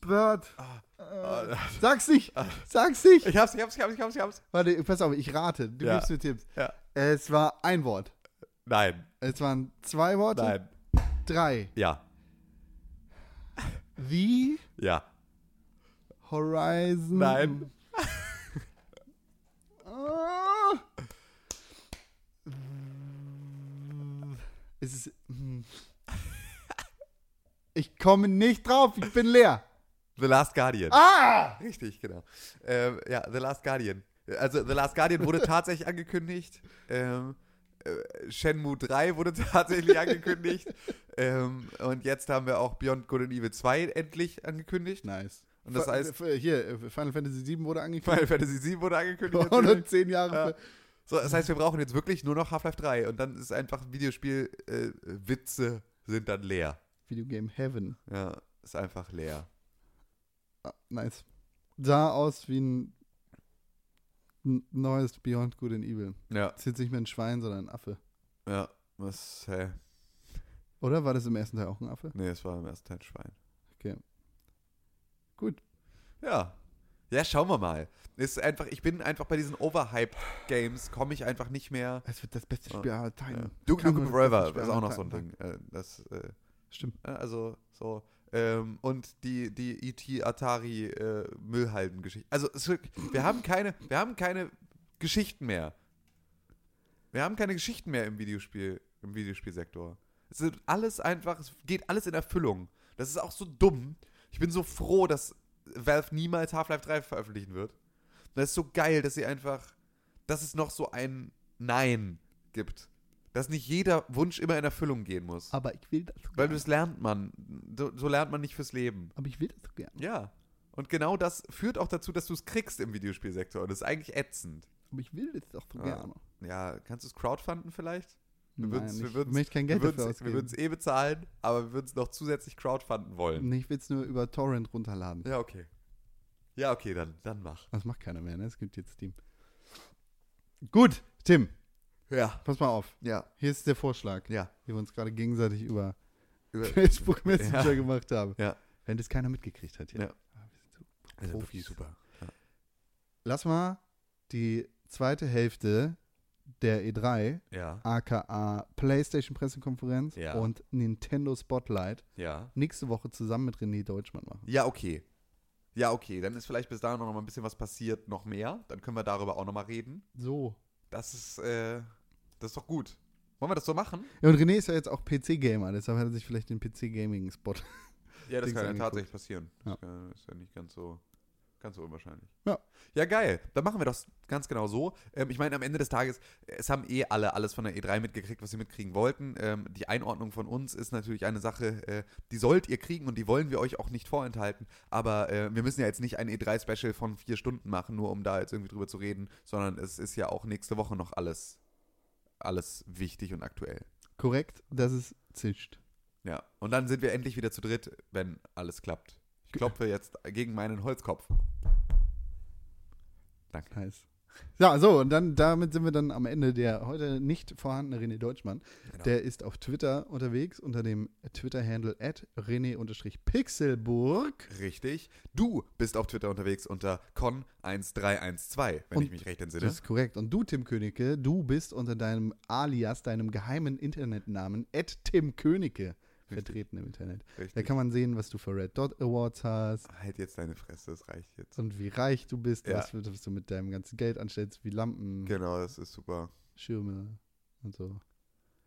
Bird. Ah, Sag's nicht. Sag's nicht. Ich hab's, ich hab's, ich hab's, ich hab's, ich hab's. Warte, pass auf. Ich rate. Du Ja. gibst mir Tipps. Ja. Es war ein Wort. Nein, Es waren zwei Worte. nein. Drei. Ja, The ja. Horizon. Nein. Ah. Es ist. hm. Ich komme nicht drauf. Ich bin leer. The Last Guardian. Ah! Richtig, genau. Ähm, ja, The Last Guardian. Also, The Last Guardian wurde tatsächlich angekündigt. Ähm, äh, Shenmue 3 wurde tatsächlich angekündigt. ähm, und jetzt haben wir auch Beyond Good and Evil 2 endlich angekündigt. Nice. Und das Fa- heißt- f- Hier, äh, Final Fantasy VII wurde Final angekündigt. Fantasy 7 wurde angekündigt. natürlich. 110 Jahre. Ja. So, das heißt, wir brauchen jetzt wirklich nur noch Half-Life 3 und dann ist einfach Videospiel äh, sind dann leer. Videogame Heaven. Ja, ist einfach leer. Ah, nice. Sah aus wie ein neues Beyond Good and Evil. Ja, Ist jetzt nicht mehr ein Schwein, sondern ein Affe. ja. Was, hä? Oder war das im ersten Teil auch ein Affe? Nee, es war im ersten Teil Schwein. Gut. Ja. Ja, schauen wir mal. Ist einfach, ich bin einfach bei diesen Overhyped-Games, komme ich einfach nicht mehr. Es wird das beste. Spiel aller Zeiten. Ja. Duke Nukem Forever ist auch noch so ein Ding. Äh, das, äh, Stimmt. Also so. Ähm, und die, die E.T. Atari äh, Müllhalden-Geschichte. Also wirklich, wir haben keine, wir haben keine Geschichten mehr. Wir haben keine Geschichten mehr im Videospiel, im Videospielsektor. Es ist alles einfach, es geht alles in Erfüllung. Das ist auch so dumm. Ich bin so froh, dass Valve niemals Half-Life 3 veröffentlichen wird. Das ist so geil, dass sie einfach, dass es noch so ein Nein gibt. Dass nicht jeder Wunsch immer in Erfüllung gehen muss. Aber ich will das so Weil das lernt man. So, so lernt man nicht fürs Leben. Aber ich will das so gerne. Ja. Und genau das führt auch dazu, dass du es kriegst im Videospielsektor. Und das ist eigentlich ätzend. Aber ich will das doch so Ja. gerne. Ja, kannst du es crowdfunden vielleicht? Wir Nein, würden's- wir ich würden's- möchte kein Geld wir dafür würden es ausgeben. eh bezahlen, aber wir würden es noch zusätzlich crowdfunden wollen. Nee, ich will es nur über Torrent runterladen. Ja, okay. Ja, okay, dann, dann mach. Das macht keiner mehr, ne? Es gibt jetzt Steam. Gut, Tim, Ja. pass mal auf. Ja. Hier ist der Vorschlag, Ja. den wir uns gerade gegenseitig über Über, Facebook Messenger Ja. gemacht haben. Ja. Wenn das keiner mitgekriegt hat hier. Ja. Ah, wir sind so also Profis. super. Lass mal die zweite Hälfte der E3, Ja. aka PlayStation Pressekonferenz Ja. und Nintendo Spotlight, Ja. nächste Woche zusammen mit René Deutschmann machen. Ja, okay. Ja, okay. Dann ist vielleicht bis dahin noch mal ein bisschen was passiert, noch mehr. Dann können wir darüber auch noch mal reden. So. Das ist, äh, das ist doch gut. Wollen wir das so machen? Ja, und René ist ja jetzt auch PC-Gamer, deshalb hat er sich vielleicht den PC-Gaming-Spot. Ja, das kann ja tatsächlich passieren. Ja. Das äh, ist ja nicht ganz so, ganz so unwahrscheinlich. Ja. Ja, geil. Dann machen wir das ganz genau so. Ähm, ich meine, am Ende des Tages, es haben eh alle alles von der E3 mitgekriegt, was sie mitkriegen wollten. Ähm, die Einordnung von uns ist natürlich eine Sache, äh, die sollt ihr kriegen und die wollen wir euch auch nicht vorenthalten. Aber äh, wir müssen ja jetzt nicht ein E3-Special von vier Stunden machen, nur um da jetzt irgendwie drüber zu reden, sondern es ist ja auch nächste Woche noch alles, alles wichtig und aktuell. Korrekt, dass es zischt. Ja, und dann sind wir endlich wieder zu dritt, wenn alles klappt. Ich klopfe jetzt gegen meinen Holzkopf. Danke. Nice. Ja, so, und dann damit sind wir dann am Ende der heute nicht vorhandene René Deutschmann. Genau. Der ist auf Twitter unterwegs unter dem Twitter-Handle at René-Pixelburg. Richtig. Du bist auf Twitter unterwegs unter con1312, wenn Und ich mich recht entsinne. Das ist korrekt. Und du, Tim Königke, du bist unter deinem Alias, deinem geheimen Internetnamen, at Tim Königke, vertreten im Internet. Da Richtig. kann man sehen, was du für Red Dot Awards hast halt jetzt deine Fresse, das reicht jetzt. und wie reich du bist, Ja. was, du- was du mit deinem ganzen Geld anstellst, wie Lampen, Genau, das ist super. Schirme und so.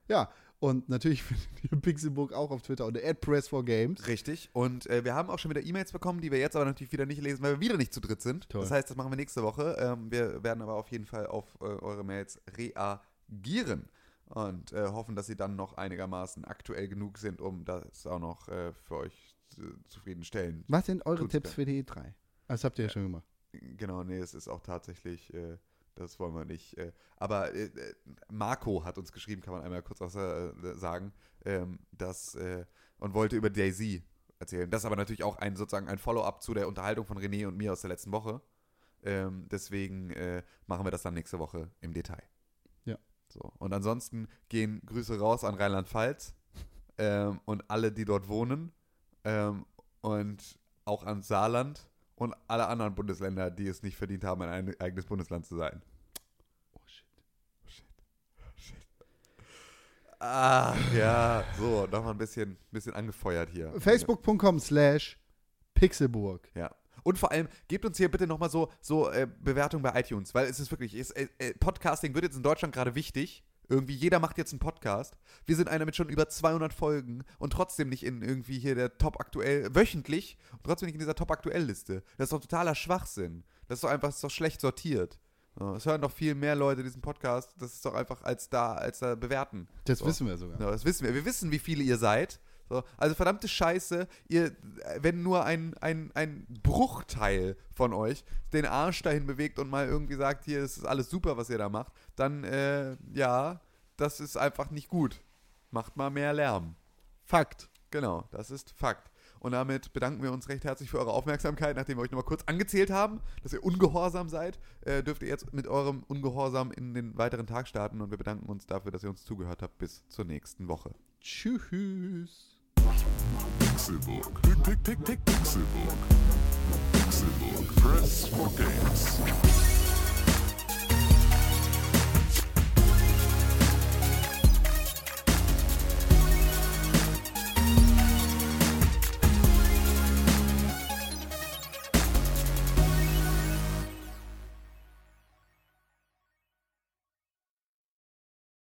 Ja, und natürlich findet ihr Pixelburg auch auf Twitter unter @press4games. Richtig. Und äh, wir haben auch schon wieder E-Mails bekommen, die wir jetzt aber natürlich wieder nicht lesen, weil wir wieder nicht zu dritt sind. Toll. Das heißt, das machen wir nächste Woche. Ähm, wir werden aber auf jeden Fall auf äh, eure Mails reagieren. Und äh, hoffen, dass sie dann noch einigermaßen aktuell genug sind, um das auch noch äh, für euch zu, zufriedenstellen. Was sind eure Tut's Tipps für die E3? Das habt ihr ja schon gemacht. Genau, nee, es ist auch tatsächlich, äh, das wollen wir nicht. Äh, aber äh, äh, Marco hat uns geschrieben, kann man einmal kurz äh, sagen, ähm, dass, äh, und wollte über Daisy erzählen. Das ist aber natürlich auch ein sozusagen ein Follow-up zu der Unterhaltung von René und mir aus der letzten Woche. Ähm, deswegen machen wir das dann nächste Woche im Detail. So. Und ansonsten gehen Grüße raus an Rheinland-Pfalz ähm, und alle, die dort wohnen. Ähm, und auch an Saarland und alle anderen Bundesländer, die es nicht verdient haben, ein eigenes Bundesland zu sein. Oh shit. Ah, ja, so, nochmal ein bisschen, bisschen angefeuert hier. Facebook.com slash Pixelburg. Ja. Und vor allem, gebt uns hier bitte nochmal so, so äh, Bewertung bei iTunes, weil es ist wirklich, es, äh, äh, Podcasting wird jetzt in Deutschland gerade wichtig. Irgendwie, jeder macht jetzt einen Podcast. Wir sind einer mit schon über 200 Folgen und trotzdem nicht in irgendwie hier der Top aktuell, wöchentlich und trotzdem nicht in dieser Top aktuell Liste. Das ist doch totaler Schwachsinn. Das ist doch einfach, das ist doch schlecht sortiert. Es hören doch viel mehr Leute diesen Podcast. Das ist doch einfach als da, als da bewerten. Das So. wissen wir sogar. Ja, das wissen wir. Wir wissen, wie viele ihr seid. So, also verdammte Scheiße, ihr, wenn nur ein, ein, ein Bruchteil von euch den Arsch dahin bewegt und mal irgendwie sagt, hier, das ist alles super, was ihr da macht, dann, äh, ja, das ist einfach nicht gut. Macht mal mehr Lärm. Fakt. Genau, das ist Fakt. Und damit bedanken wir uns recht herzlich für eure Aufmerksamkeit, nachdem wir euch nochmal kurz angezählt haben, dass ihr ungehorsam seid, äh, dürft ihr jetzt mit eurem Ungehorsam in den weiteren Tag starten und wir bedanken uns dafür, dass ihr uns zugehört habt. Bis zur nächsten Woche. Tschüss. Pixelburg. Pick, pick, pick, Pixelburg. Pixelburg. Press for games.